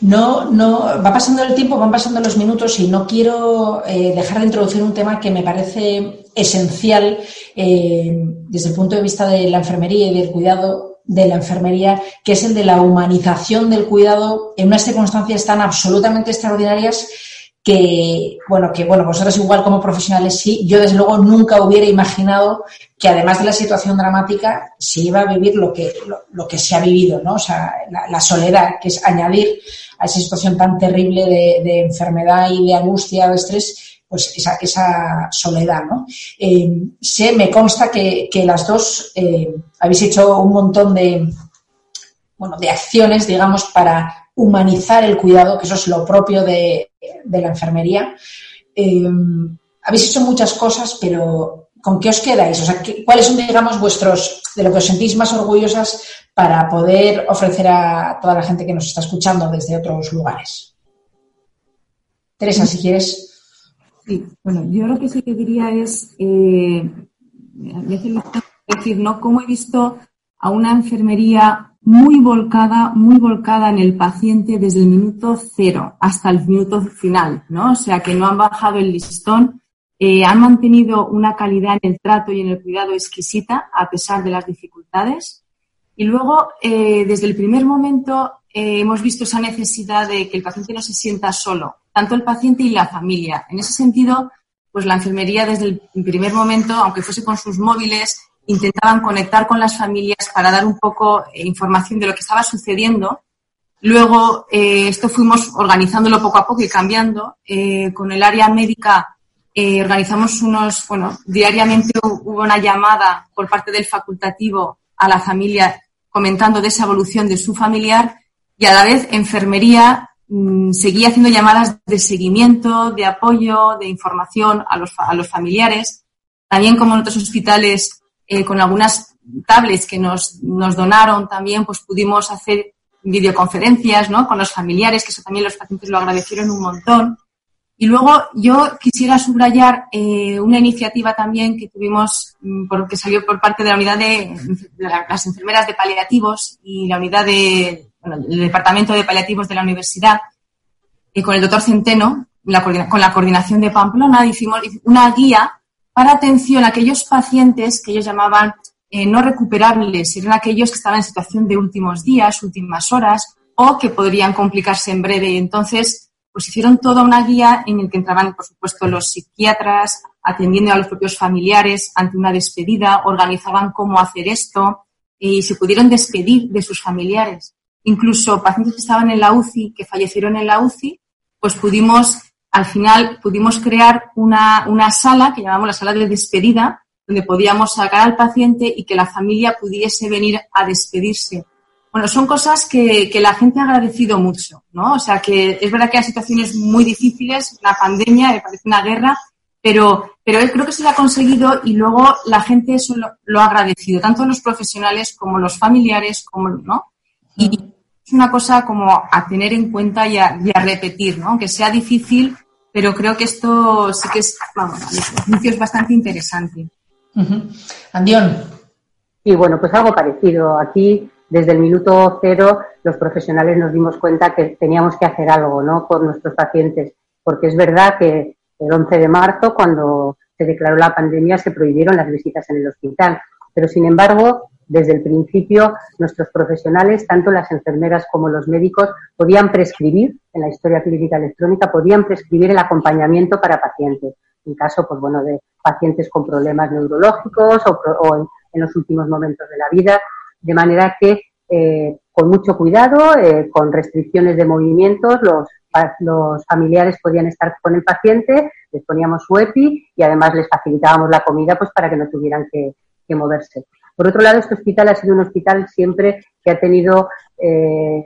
No, no, va pasando el tiempo, van pasando los minutos y no quiero eh, dejar de introducir un tema que me parece esencial eh, desde el punto de vista de la enfermería y del cuidado de la enfermería, que es el de la humanización del cuidado en unas circunstancias tan absolutamente extraordinarias que, bueno, que, bueno, vosotros igual como profesionales sí, yo desde luego nunca hubiera imaginado que además de la situación dramática se iba a vivir lo que, lo, que se ha vivido, ¿no? O sea, la, soledad, que es añadir a esa situación tan terrible de, de enfermedad y de angustia, de estrés, pues esa, soledad, ¿no? Eh, sé, me consta que, las dos eh, habéis hecho un montón de, bueno, de acciones, digamos, para humanizar el cuidado, que eso es lo propio de, la enfermería. Eh, habéis hecho muchas cosas, pero ¿con qué os quedáis? O sea, ¿cuáles son, digamos, vuestros, de lo que os sentís más orgullosas para poder ofrecer a toda la gente que nos está escuchando desde otros lugares? Teresa, si quieres. Sí, bueno, yo lo que sí que diría es, eh, decir, ¿no? Cómo he visto a una enfermería muy volcada, muy volcada en el paciente desde el minuto cero hasta el minuto final, ¿no? O sea, que no han bajado el listón, eh, han mantenido una calidad en el trato y en el cuidado exquisita a pesar de las dificultades. Y luego, eh, desde el primer momento, eh, hemos visto esa necesidad de que el paciente no se sienta solo, tanto el paciente y la familia. En ese sentido, pues la enfermería desde el primer momento, aunque fuese con sus móviles, intentaban conectar con las familias para dar un poco eh, información de lo que estaba sucediendo. Luego, eh, esto fuimos organizándolo poco a poco y cambiando. Con el área médica organizamos unos, bueno, diariamente hubo una llamada por parte del facultativo a la familia comentando de esa evolución de su familiar y a la vez enfermería Mm, seguía haciendo llamadas de seguimiento, de apoyo, de información a los, a los familiares. También como en otros hospitales, eh, con algunas tablets que nos, nos donaron también, pues pudimos hacer videoconferencias ¿no? con los familiares, que eso también los pacientes lo agradecieron un montón. Y luego yo quisiera subrayar eh, una iniciativa también que tuvimos, mm, que salió por parte de la unidad de, las enfermeras de paliativos y la unidad de Departamento de Paliativos de la Universidad, y con el doctor Centeno, con la coordinación de Pamplona, hicimos una guía para atención a aquellos pacientes que ellos llamaban eh, no recuperables, eran aquellos que estaban en situación de últimos días, últimas horas, o que podrían complicarse en breve. Entonces, pues hicieron toda una guía en el que entraban, por supuesto, los psiquiatras, atendiendo a los propios familiares ante una despedida, organizaban cómo hacer esto y se pudieron despedir de sus familiares incluso pacientes que estaban en la UCI, que fallecieron en la UCI, pues pudimos, al final, pudimos crear una, una sala que llamamos la sala de despedida, donde podíamos sacar al paciente y que la familia pudiese venir a despedirse. Bueno, son cosas que, que, la gente ha agradecido mucho, ¿no? O sea, que es verdad que hay situaciones muy difíciles, la pandemia, me parece una guerra, pero, pero creo que se lo ha conseguido y luego la gente eso lo, ha agradecido, tanto los profesionales como los familiares, como, ¿no? Y es una cosa como a tener en cuenta y a, y a repetir, ¿no? Aunque sea difícil, pero creo que esto sí que es, vamos, es bastante interesante. Andión. Y bueno, pues algo parecido. Aquí, desde el minuto cero, los profesionales nos dimos cuenta que teníamos que hacer algo, ¿no? Por nuestros pacientes. Porque es verdad que el 11 de marzo, cuando se declaró la pandemia, se prohibieron las visitas en el hospital. Pero, sin embargo, desde el principio, nuestros profesionales, tanto las enfermeras como los médicos, podían prescribir, en la historia clínica electrónica, podían prescribir el acompañamiento para pacientes, en caso, pues bueno, de pacientes con problemas neurológicos o, en, los últimos momentos de la vida, de manera que eh, con mucho cuidado, eh, con restricciones de movimientos, los, los familiares podían estar con el paciente, les poníamos su EPI y además les facilitábamos la comida pues para que no tuvieran que moverse. Por otro lado, este hospital ha sido un hospital siempre que ha tenido, eh,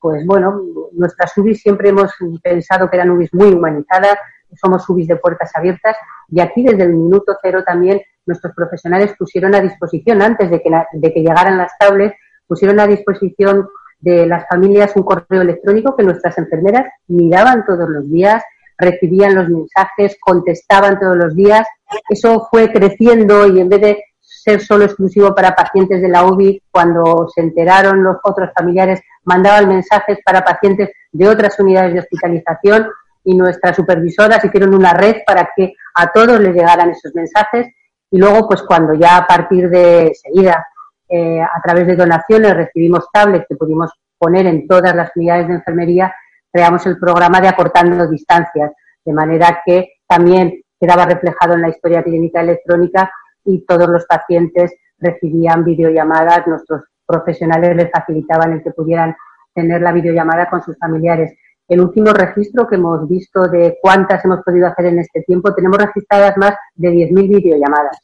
pues bueno, nuestras UBIs siempre hemos pensado que eran UBIs muy humanizadas, somos UBIs de puertas abiertas y aquí desde el minuto cero también nuestros profesionales pusieron a disposición, antes de que, de que llegaran las tablets, pusieron a disposición de las familias un correo electrónico que nuestras enfermeras miraban todos los días, recibían los mensajes, contestaban todos los días. Eso fue creciendo y en vez de ser solo exclusivo para pacientes de la UBI. Cuando se enteraron los otros familiares, mandaban mensajes para pacientes de otras unidades de hospitalización y nuestras supervisoras hicieron una red para que a todos les llegaran esos mensajes. Y luego, pues cuando ya a partir de seguida, eh, a través de donaciones, recibimos tablets que pudimos poner en todas las unidades de enfermería, creamos el programa de acortando distancias, de manera que también quedaba reflejado en la historia clínica electrónica y todos los pacientes recibían videollamadas, nuestros profesionales les facilitaban el que pudieran tener la videollamada con sus familiares. El último registro que hemos visto de cuántas hemos podido hacer en este tiempo, tenemos registradas más de 10.000 videollamadas.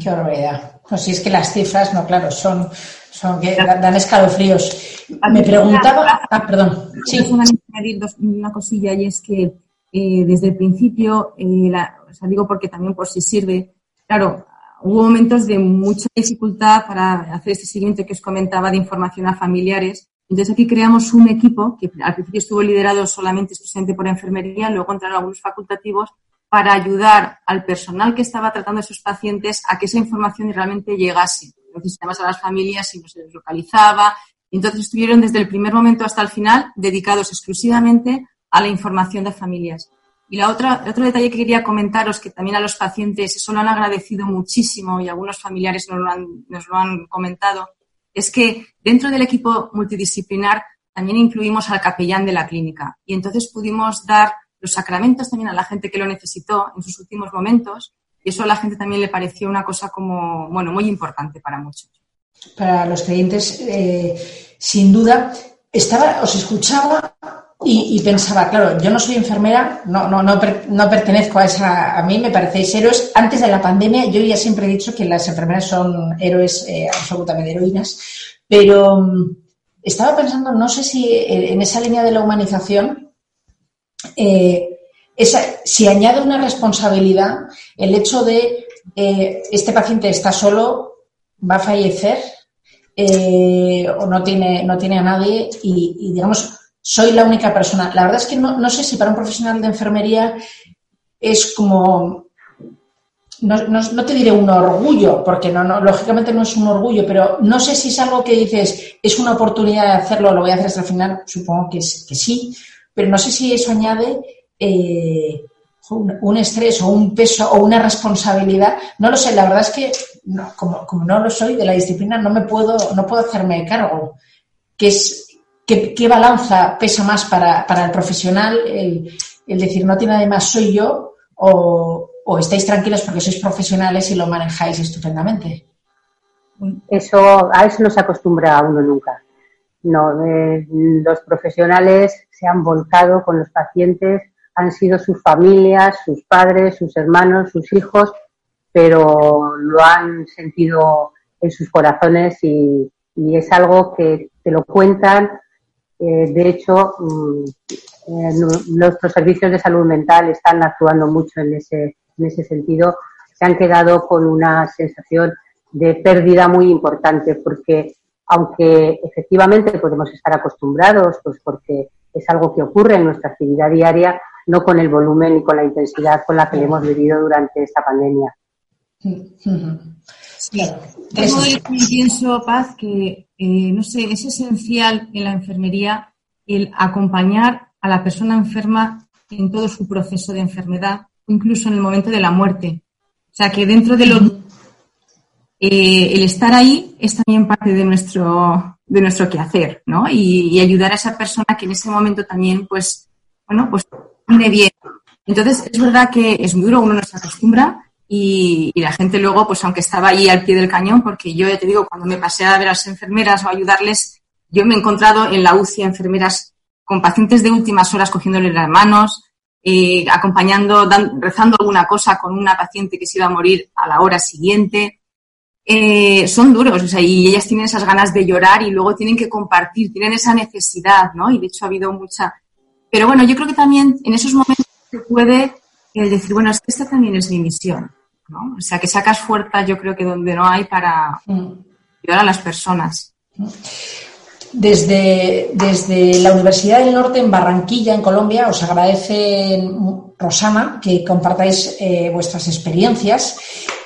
Qué barbaridad. Pues si es que las cifras, no, claro, son, son que dan escalofríos. Me preguntaba. Ah, perdón. Sí. añadir una cosilla y es que eh, desde el principio, eh, o sea, digo porque también por si sirve, claro, hubo momentos de mucha dificultad para hacer este siguiente que os comentaba de información a familiares. Entonces aquí creamos un equipo que al principio estuvo liderado solamente exclusivamente por enfermería, luego entraron algunos facultativos para ayudar al personal que estaba tratando a esos pacientes a que esa información realmente llegase. Entonces, además a las familias si no se les localizaba. Entonces estuvieron desde el primer momento hasta el final dedicados exclusivamente a la información de familias. Y la otra, otro detalle que quería comentaros, que también a los pacientes eso lo han agradecido muchísimo y algunos familiares nos lo han, nos lo han comentado, es que dentro del equipo multidisciplinar también incluimos al capellán de la clínica y entonces pudimos dar los sacramentos también a la gente que lo necesitó en sus últimos momentos y eso a la gente también le pareció una cosa como, bueno, muy importante para muchos. Para los creyentes, eh, sin duda, estaba, os escuchaba y, pensaba, claro, yo no soy enfermera, no, no, no, no, pertenezco a esa, a mí me parecéis héroes. Antes de la pandemia yo ya siempre he dicho que las enfermeras son héroes, eh, absolutamente heroínas, pero mm, estaba pensando, no sé si eh, en esa línea de la humanización, eh, esa, si añade una responsabilidad el hecho de este paciente está solo, va a fallecer o no tiene, no tiene a nadie y digamos, soy la única persona. La verdad es que no, sé si para un profesional de enfermería es como, no, te diré un orgullo, porque no, no, lógicamente no es un orgullo, pero no sé si es algo que dices, es una oportunidad de hacerlo, lo voy a hacer hasta el final, supongo que sí, pero no sé si eso añade eh, un, estrés o un peso o una responsabilidad, no lo sé, la verdad es que como, como no lo soy de la disciplina, no me puedo, no puedo hacerme cargo, que es ¿Qué, balanza pesa más para, el profesional el, decir no tiene nada más soy yo o, estáis tranquilos porque sois profesionales y lo manejáis estupendamente? Eso, a eso no se acostumbra a uno nunca. No, eh, los profesionales se han volcado con los pacientes, han sido sus familias, sus padres, sus hermanos, sus hijos pero lo han sentido en sus corazones y, es algo que te lo cuentan. Eh, de hecho, mm, eh, nuestros servicios de salud mental están actuando mucho en ese, en ese sentido. Se han quedado con una sensación de pérdida muy importante porque aunque efectivamente podemos estar acostumbrados, pues porque es algo que ocurre en nuestra actividad diaria, no con el volumen y con la intensidad con la que hemos vivido durante esta pandemia. Sí. pienso, Paz, que eh, no sé, es esencial en la enfermería el acompañar a la persona enferma en todo su proceso de enfermedad, incluso en el momento de la muerte. O sea, que dentro de lo eh, el estar ahí es también parte de nuestro, de nuestro quehacer, ¿no? Y, ayudar a esa persona que en ese momento también, pues, bueno, pues viene bien. Entonces, es verdad que es muy duro, uno no se acostumbra y, la gente luego, pues aunque estaba ahí al pie del cañón, porque yo ya te digo, cuando me pasé a ver a las enfermeras o ayudarles, yo me he encontrado en la UCI enfermeras con pacientes de últimas horas cogiéndole las manos, eh, acompañando, rezando alguna cosa con una paciente que se iba a morir a la hora siguiente. Eh, son duros, o sea, y ellas tienen esas ganas de llorar y luego tienen que compartir, tienen esa necesidad, ¿no? Y de hecho ha habido mucha. Pero bueno, yo creo que también en esos momentos se puede eh, decir, bueno, es que esta también es mi misión, ¿no? O sea, que sacas fuerza, yo creo que donde no hay para mm. ayudar a las personas. Mm. Desde, desde la Universidad del Norte en Barranquilla, en Colombia, os agradece Rosana que compartáis eh, vuestras experiencias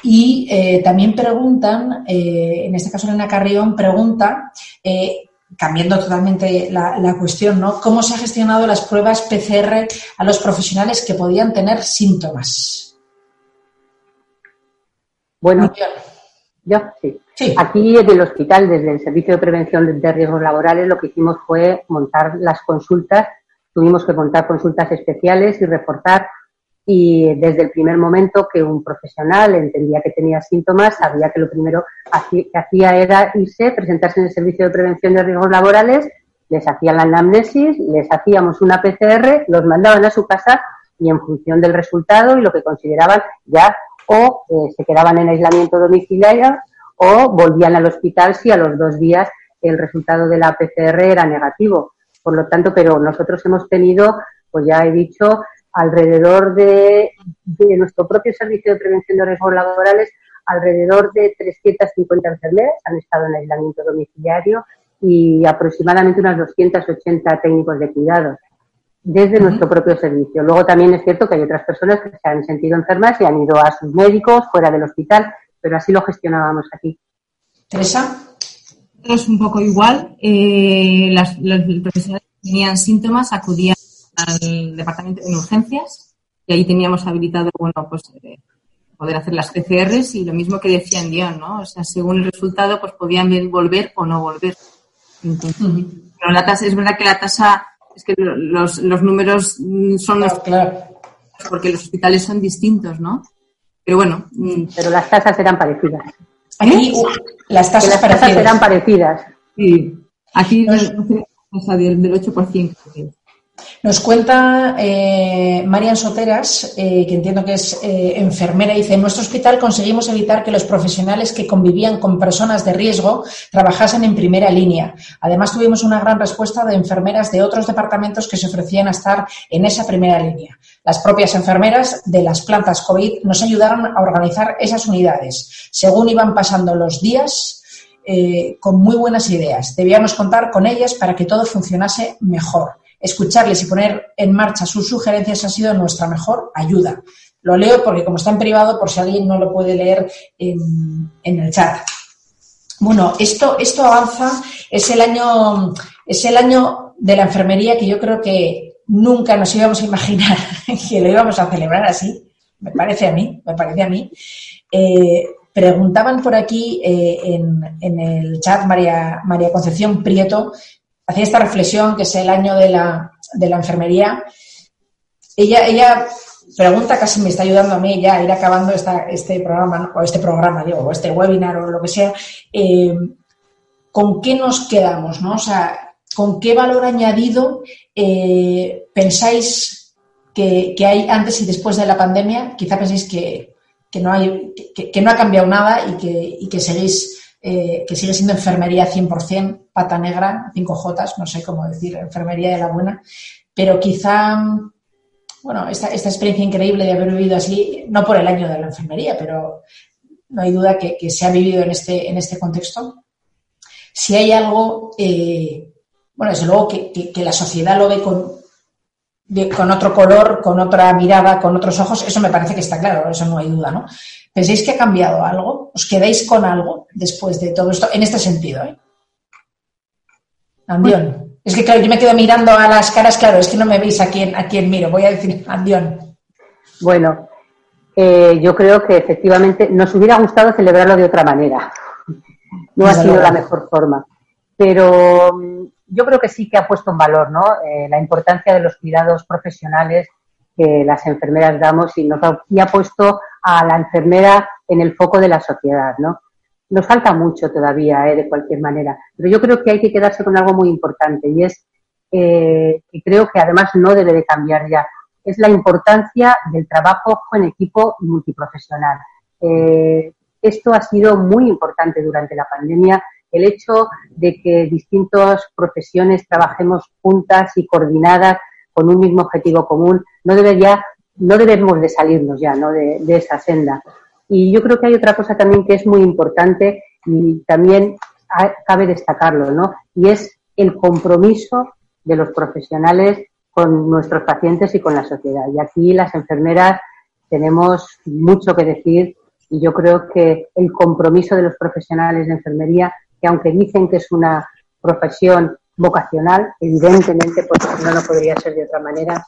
y eh, también preguntan, eh, en este caso Elena Carrión pregunta, cambiando totalmente la, la, cuestión, ¿no? ¿Cómo se ha gestionado las pruebas PCR a los profesionales que podían tener síntomas? Bueno, yo sí. Aquí en el hospital, desde el Servicio de Prevención de Riesgos Laborales, lo que hicimos fue montar las consultas. Tuvimos que montar consultas especiales y reforzar. Y desde el primer momento que un profesional entendía que tenía síntomas, sabía que lo primero que hacía era irse, presentarse en el Servicio de Prevención de Riesgos Laborales, les hacían la anamnesis, les hacíamos una PCR, los mandaban a su casa y en función del resultado y lo que consideraban ya o eh, se quedaban en aislamiento domiciliario o volvían al hospital si a los dos días el resultado de la PCR era negativo. Por lo tanto, pero nosotros hemos tenido, pues ya he dicho, alrededor de, de nuestro propio servicio de prevención de riesgos laborales, alrededor de 350 enfermeras han estado en aislamiento domiciliario y aproximadamente unas 280 técnicos de cuidados desde nuestro propio servicio. Luego también es cierto que hay otras personas que se han sentido enfermas y han ido a sus médicos fuera del hospital, pero así lo gestionábamos aquí. Teresa. Es un poco igual. Eh, las, los profesionales que tenían síntomas acudían al departamento de urgencias y ahí teníamos habilitado, bueno, pues eh, poder hacer las PCRs y lo mismo que decía Dion, ¿no? O sea, según el resultado, pues podían volver o no volver. Entonces, pero la tasa, es verdad que la tasa es que los, los números son los claro. porque los hospitales son distintos, ¿no? Pero bueno. Mm. Pero las tasas eran parecidas. Aquí las tasas, las tasas eran parecidas. Sí. Aquí o sea, del, del 8%. Nos cuenta eh, Marian Soteras, eh, que entiendo que es eh, enfermera, dice, en nuestro hospital conseguimos evitar que los profesionales que convivían con personas de riesgo trabajasen en primera línea. Además, tuvimos una gran respuesta de enfermeras de otros departamentos que se ofrecían a estar en esa primera línea. Las propias enfermeras de las plantas COVID nos ayudaron a organizar esas unidades. Según iban pasando los días, con muy buenas ideas. Debíamos contar con ellas para que todo funcionase mejor. Escucharles y poner en marcha sus sugerencias ha sido nuestra mejor ayuda. Lo leo porque como está en privado, por si alguien no lo puede leer en, el chat. Bueno, esto, esto avanza, es el año, es el año de la enfermería que yo creo que nunca nos íbamos a imaginar [laughs] que lo íbamos a celebrar así. Me parece a mí, me parece a mí. Eh, preguntaban por aquí eh, en, en, el chat María, María Concepción Prieto hacía esta reflexión, que es el año de la, de la enfermería. Ella, ella pregunta, casi me está ayudando a mí ya a ir acabando esta, este programa, o este programa, digo, o este webinar o lo que sea, eh, ¿con qué nos quedamos? ¿no? O sea, ¿con qué valor añadido eh, pensáis que, hay antes y después de la pandemia? Quizá penséis que, que no, hay, que, no ha cambiado nada y que, y que seguís eh, que sigue siendo enfermería 100%, pata negra, 5 Jotas, no sé cómo decir, enfermería de la buena, pero quizá, bueno, esta, esta experiencia increíble de haber vivido así, no por el año de la enfermería, pero no hay duda que, se ha vivido en este, en este contexto. Si hay algo, eh, bueno, desde luego que, que, la sociedad lo ve con, con otro color, con otra mirada, con otros ojos, eso me parece que está claro, eso no hay duda, ¿no? ¿Pensáis que ha cambiado algo? ¿Os quedáis con algo después de todo esto? En este sentido, ¿eh? Andión. Es que, claro, yo me quedo mirando a las caras, claro, es que no me veis a quién, a quién miro. Voy a decir Andión. Bueno, eh, yo creo que efectivamente nos hubiera gustado celebrarlo de otra manera. No ha sido la mejor forma. Pero mm, yo creo que sí que ha puesto en valor ¿no? Eh, la importancia de los cuidados profesionales que las enfermeras damos y, nos ha, y ha puesto a la enfermera en el foco de la sociedad, ¿no? Nos falta mucho todavía, ¿eh? de cualquier manera, pero yo creo que hay que quedarse con algo muy importante y es eh, creo que además no debe de cambiar ya, es la importancia del trabajo en equipo multiprofesional. Eh, esto ha sido muy importante durante la pandemia, el hecho de que distintas profesiones trabajemos juntas y coordinadas con un mismo objetivo común, no debería, no debemos de salirnos ya ¿no? de, esa senda. Y yo creo que hay otra cosa también que es muy importante y también cabe destacarlo, ¿no? Y es el compromiso de los profesionales con nuestros pacientes y con la sociedad. Y aquí las enfermeras tenemos mucho que decir y yo creo que el compromiso de los profesionales de enfermería, que aunque dicen que es una profesión vocacional, evidentemente, porque no, no podría ser de otra manera,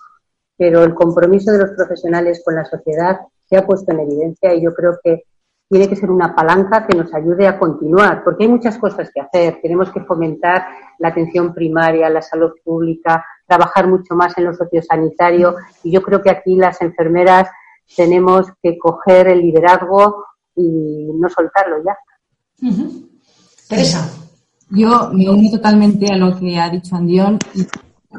pero el compromiso de los profesionales con la sociedad se ha puesto en evidencia y yo creo que tiene que ser una palanca que nos ayude a continuar, porque hay muchas cosas que hacer. Tenemos que fomentar la atención primaria, la salud pública, trabajar mucho más en lo sociosanitario y yo creo que aquí las enfermeras tenemos que coger el liderazgo y no soltarlo ya. Teresa. Yo me uno totalmente a lo que ha dicho Andión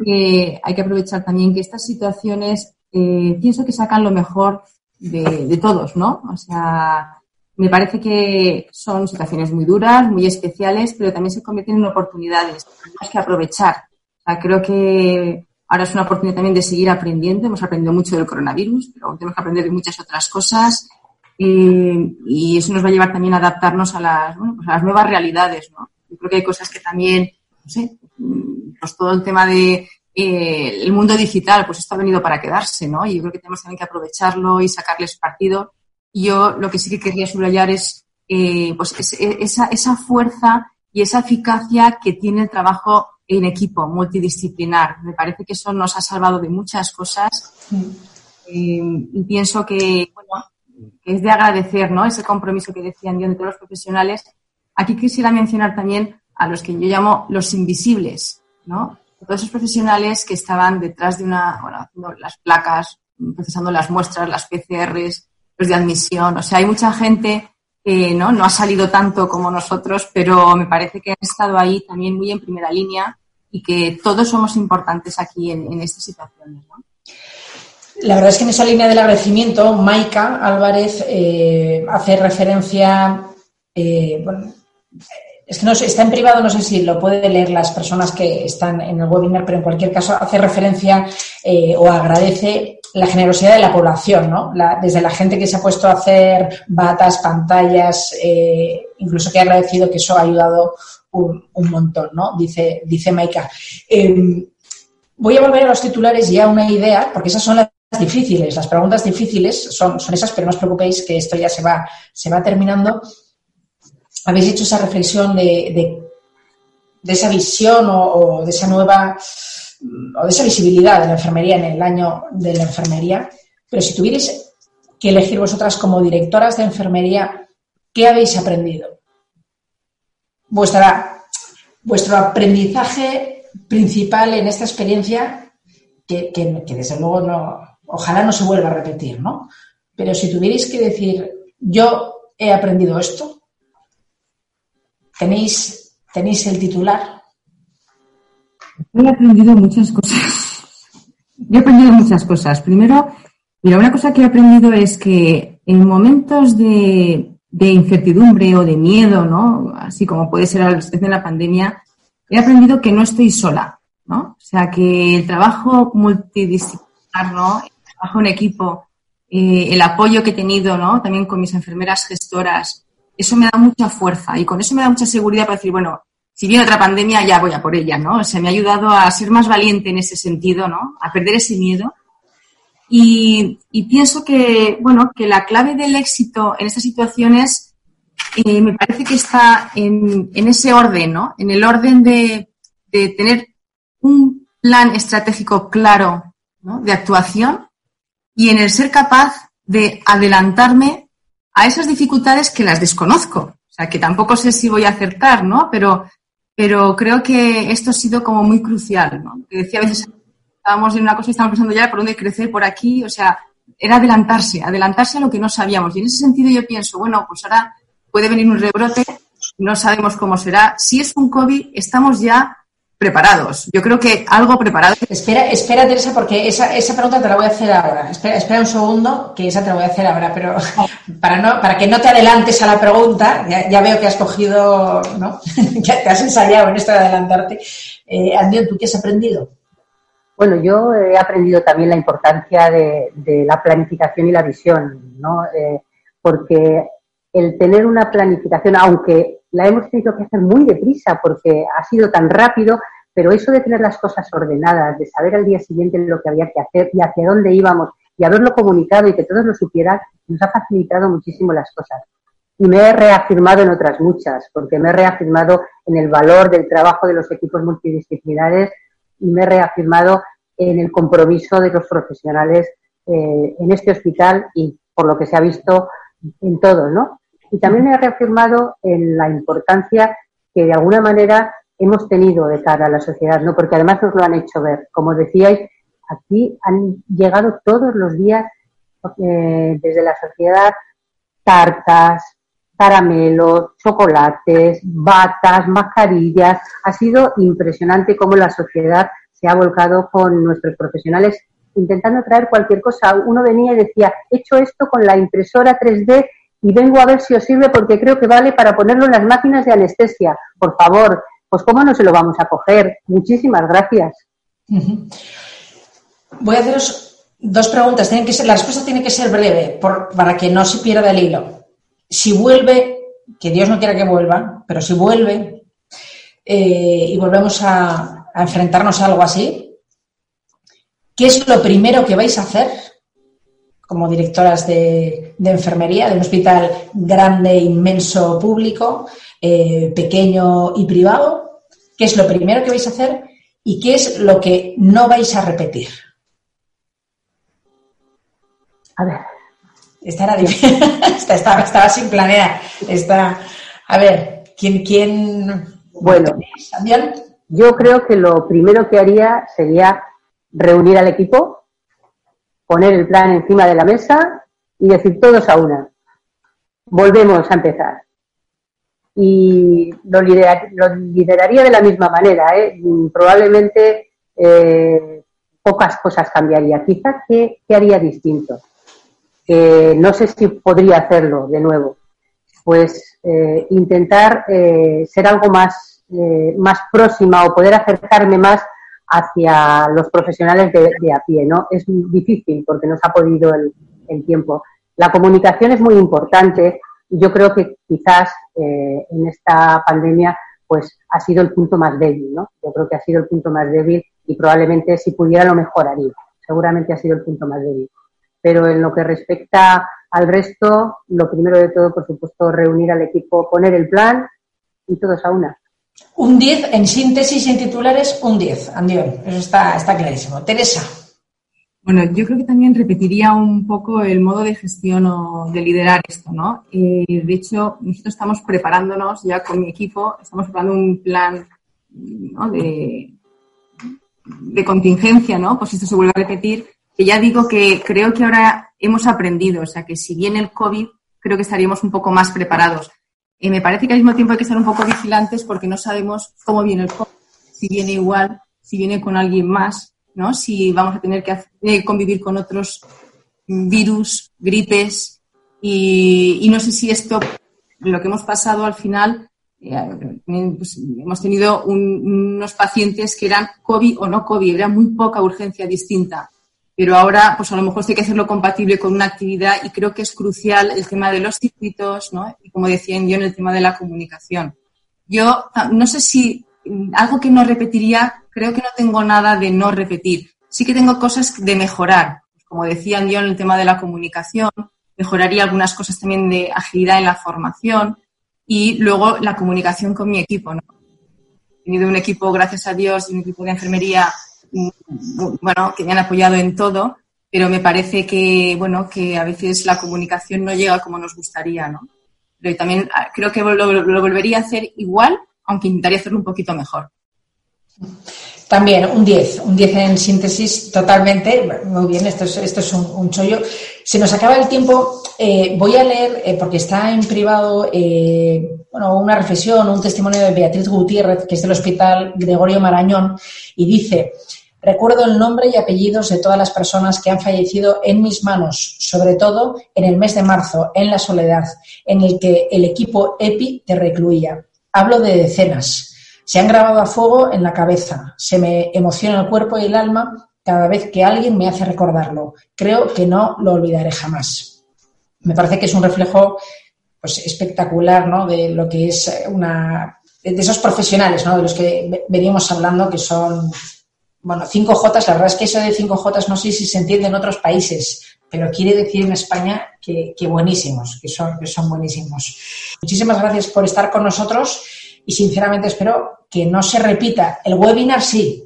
que hay que aprovechar también que estas situaciones eh, pienso que sacan lo mejor de, todos, ¿no? O sea, me parece que son situaciones muy duras, muy especiales, pero también se convierten en oportunidades tenemos que aprovechar. O sea, creo que ahora es una oportunidad también de seguir aprendiendo. Hemos aprendido mucho del coronavirus, pero tenemos que aprender de muchas otras cosas. Eh, y eso nos va a llevar también a adaptarnos a las, pues a las nuevas realidades, ¿no? Yo creo que hay cosas que también, no sé, pues todo el tema de eh, el mundo digital, pues esto ha venido para quedarse, ¿no? Y yo creo que tenemos también que aprovecharlo y sacarles partido. Y yo lo que sí que querría subrayar es, eh, pues esa, esa fuerza y esa eficacia que tiene el trabajo en equipo multidisciplinar. Me parece que eso nos ha salvado de muchas cosas. Eh, y pienso que, bueno, que es de agradecer, ¿no? Ese compromiso que decían de todos los profesionales Aquí quisiera mencionar también a los que yo llamo los invisibles, ¿no? Todos esos profesionales que estaban detrás de una, bueno, haciendo las placas, procesando las muestras, las PCRs, los de admisión. O sea, hay mucha gente que ¿no? no ha salido tanto como nosotros, pero me parece que han estado ahí también muy en primera línea y que todos somos importantes aquí en, estas situaciones. ¿no? La verdad es que en esa línea del agradecimiento, Maika Álvarez eh, hace referencia, eh, bueno, es que no está en privado, no sé si lo pueden leer las personas que están en el webinar, pero en cualquier caso hace referencia eh, o agradece la generosidad de la población, ¿no? desde la gente que se ha puesto a hacer batas, pantallas, eh, incluso que ha agradecido que eso ha ayudado un, montón, ¿no? Dice, dice Maika. Em, voy a volver a los titulares ya una idea, porque esas son las difíciles, las preguntas difíciles son, son esas, pero no os preocupéis que esto ya se va, se va terminando habéis hecho esa reflexión de, esa visión o, de esa nueva o de esa visibilidad de la enfermería en el año de la enfermería, pero si tuvierais que elegir vosotras como directoras de enfermería, ¿qué habéis aprendido? Vuestro aprendizaje principal en esta experiencia, que, que desde luego no, ojalá no se vuelva a repetir, ¿no? Pero si tuvierais que decir, yo he aprendido esto, ¿Tenéis, tenéis el titular? He aprendido muchas cosas. he aprendido muchas cosas. Primero, mira, una cosa que he aprendido es que en momentos de, incertidumbre o de miedo, ¿no? Así como puede ser a la la pandemia, he aprendido que no estoy sola, ¿no? O sea, que el trabajo multidisciplinar, ¿no? El trabajo en equipo, eh, el apoyo que he tenido, ¿no? También con mis enfermeras gestoras, eso me da mucha fuerza y con eso me da mucha seguridad para decir, bueno, si viene otra pandemia, ya voy a por ella, ¿no? O sea, me ha ayudado a ser más valiente en ese sentido, ¿no? A perder ese miedo. Y, pienso que, bueno, que la clave del éxito en estas situaciones eh, me parece que está en, ese orden, ¿no? En el orden de, tener un plan estratégico claro de actuación y en el ser capaz de adelantarme a esas dificultades que las desconozco. O sea, que tampoco sé si voy a acertar, ¿no? Pero, pero creo que esto ha sido como muy crucial, ¿no? Que decía a veces, estábamos en una cosa y estábamos pensando ya por dónde crecer, por aquí, o sea, era adelantarse, adelantarse a lo que no sabíamos. Y en ese sentido yo pienso, bueno, pues ahora puede venir un rebrote, no sabemos cómo será. Si es un COVID, estamos ya preparados. Yo creo que algo preparado. Espera, espera, Teresa, porque esa, esa pregunta te la voy a hacer ahora. Espera, espera un segundo, que esa te la voy a hacer ahora, pero [laughs] para, no, para que no te adelantes a la pregunta, ya, veo que has cogido, ¿no? [laughs] que te has ensayado en esto de adelantarte. Eh, ¿tú qué has aprendido? Bueno, yo he aprendido también la importancia de, la planificación y la visión, ¿no? Eh, porque el tener una planificación, aunque la hemos tenido que hacer muy deprisa porque ha sido tan rápido, pero eso de tener las cosas ordenadas, de saber al día siguiente lo que había que hacer y hacia dónde íbamos y haberlo comunicado y que todos lo supieran, nos ha facilitado muchísimo las cosas. Y me he reafirmado en otras muchas, porque me he reafirmado en el valor del trabajo de los equipos multidisciplinares y me he reafirmado en el compromiso de los profesionales eh, en este hospital y por lo que se ha visto en todo, ¿no? Y también me he reafirmado en la importancia que de alguna manera hemos tenido de cara a la sociedad, ¿no? Porque además nos lo han hecho ver. Como decíais, aquí han llegado todos los días eh, desde la sociedad tartas, caramelos, chocolates, batas, mascarillas. Ha sido impresionante cómo la sociedad se ha volcado con nuestros profesionales intentando traer cualquier cosa. Uno venía y decía, he hecho esto con la impresora 3D y vengo a ver si os sirve porque creo que vale para ponerlo en las máquinas de anestesia. Por favor, pues cómo no se lo vamos a coger. Muchísimas gracias. Voy a haceros dos preguntas. Tienen que ser, la respuesta tiene que ser breve para que no se pierda el hilo. Si vuelve, que Dios no quiera que vuelva, pero si vuelve eh, y volvemos a, a enfrentarnos a algo así, ¿qué es lo primero que vais a hacer como directoras de, enfermería de un hospital grande, inmenso, público, eh, pequeño y privado. ¿Qué es lo primero que vais a hacer y qué es lo que no vais a repetir? A ver. Esta era [laughs] estaba, sin planear. a ver, ¿quién, quién... Bueno, yo creo que lo primero que haría sería reunir al equipo, poner el plan encima de la mesa y decir todos a una. Volvemos a empezar. Y lo, lideraría de la misma manera. ¿eh? Probablemente eh, pocas cosas cambiaría. Quizás ¿qué, haría distinto? no sé si podría hacerlo de nuevo. Pues eh, intentar ser algo más, más próxima o poder acercarme más hacia los profesionales de, a pie, ¿no? Es difícil porque nos ha podido el, tiempo. La comunicación es muy importante y yo creo que quizás eh, en esta pandemia pues ha sido el punto más débil, ¿no? Yo creo que ha sido el punto más débil y probablemente si pudiera lo mejoraría. Seguramente ha sido el punto más débil. Pero en lo que respecta al resto, lo primero de todo, por supuesto, reunir al equipo, poner el plan y todos a una. Un 10 en síntesis y en titulares, un 10, Andión. Eso está, está clarísimo. Teresa. Bueno, yo creo que también repetiría un poco el modo de gestión o de liderar esto, ¿no? Eh, de hecho, nosotros estamos preparándonos ya con mi equipo, estamos preparando un plan de, de contingencia, ¿no? Pues esto se vuelve a repetir, que ya digo que creo que ahora hemos aprendido, o sea, que si viene el COVID, creo que estaríamos un poco más preparados. Me parece que al mismo tiempo hay que estar un poco vigilantes porque no sabemos cómo viene el COVID, si viene igual, si viene con alguien más, ¿no? Si vamos a tener que convivir con otros virus, gripes. Y, no sé si esto, lo que hemos pasado al final, eh, pues, hemos tenido unos pacientes que eran COVID o no COVID, era muy poca urgencia distinta. Pero ahora, pues a lo mejor hay que hacerlo compatible con una actividad y creo que es crucial el tema de los circuitos, ¿no? Y como decía en el tema de la comunicación. Yo no sé si algo que no repetiría, creo que no tengo nada de no repetir. Sí que tengo cosas de mejorar. Como decía yo en el tema de la comunicación, mejoraría algunas cosas también de agilidad en la formación y luego la comunicación con mi equipo. ¿no? He tenido un equipo, gracias a Dios, un equipo de enfermería, mm, bueno, que me han apoyado en todo, pero me parece que, bueno, que a veces la comunicación no llega como nos gustaría, ¿no? Pero también ah, creo que lo, lo volvería a hacer igual, aunque intentaría hacerlo un poquito mejor. También un 10, un 10 en síntesis totalmente. Muy bien, esto es, esto es un, chollo. Se nos acaba el tiempo. Eh, voy a leer, eh, porque está en privado, eh, bueno, una reflexión, un testimonio de Beatriz Gutiérrez, que es del Hospital Gregorio Marañón, y dice, recuerdo el nombre y apellidos de todas las personas que han fallecido en mis manos, sobre todo en el mes de marzo, en la soledad, en el que el equipo EPI te recluía. Hablo de decenas se han grabado a fuego en la cabeza. Se me emociona el cuerpo y el alma cada vez que alguien me hace recordarlo. Creo que no lo olvidaré jamás. Me parece que es un reflejo pues, espectacular ¿no? de lo que es una. de esos profesionales ¿no? de los que veníamos hablando, que son. Bueno, 5J, la verdad es que eso de 5J no sé si se entiende en otros países, pero quiere decir en España que, buenísimos, que son, que son buenísimos. Muchísimas gracias por estar con nosotros y sinceramente espero que no se repita. El webinar sí,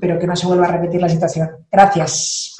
pero que no se vuelva a repetir la situación. Gracias.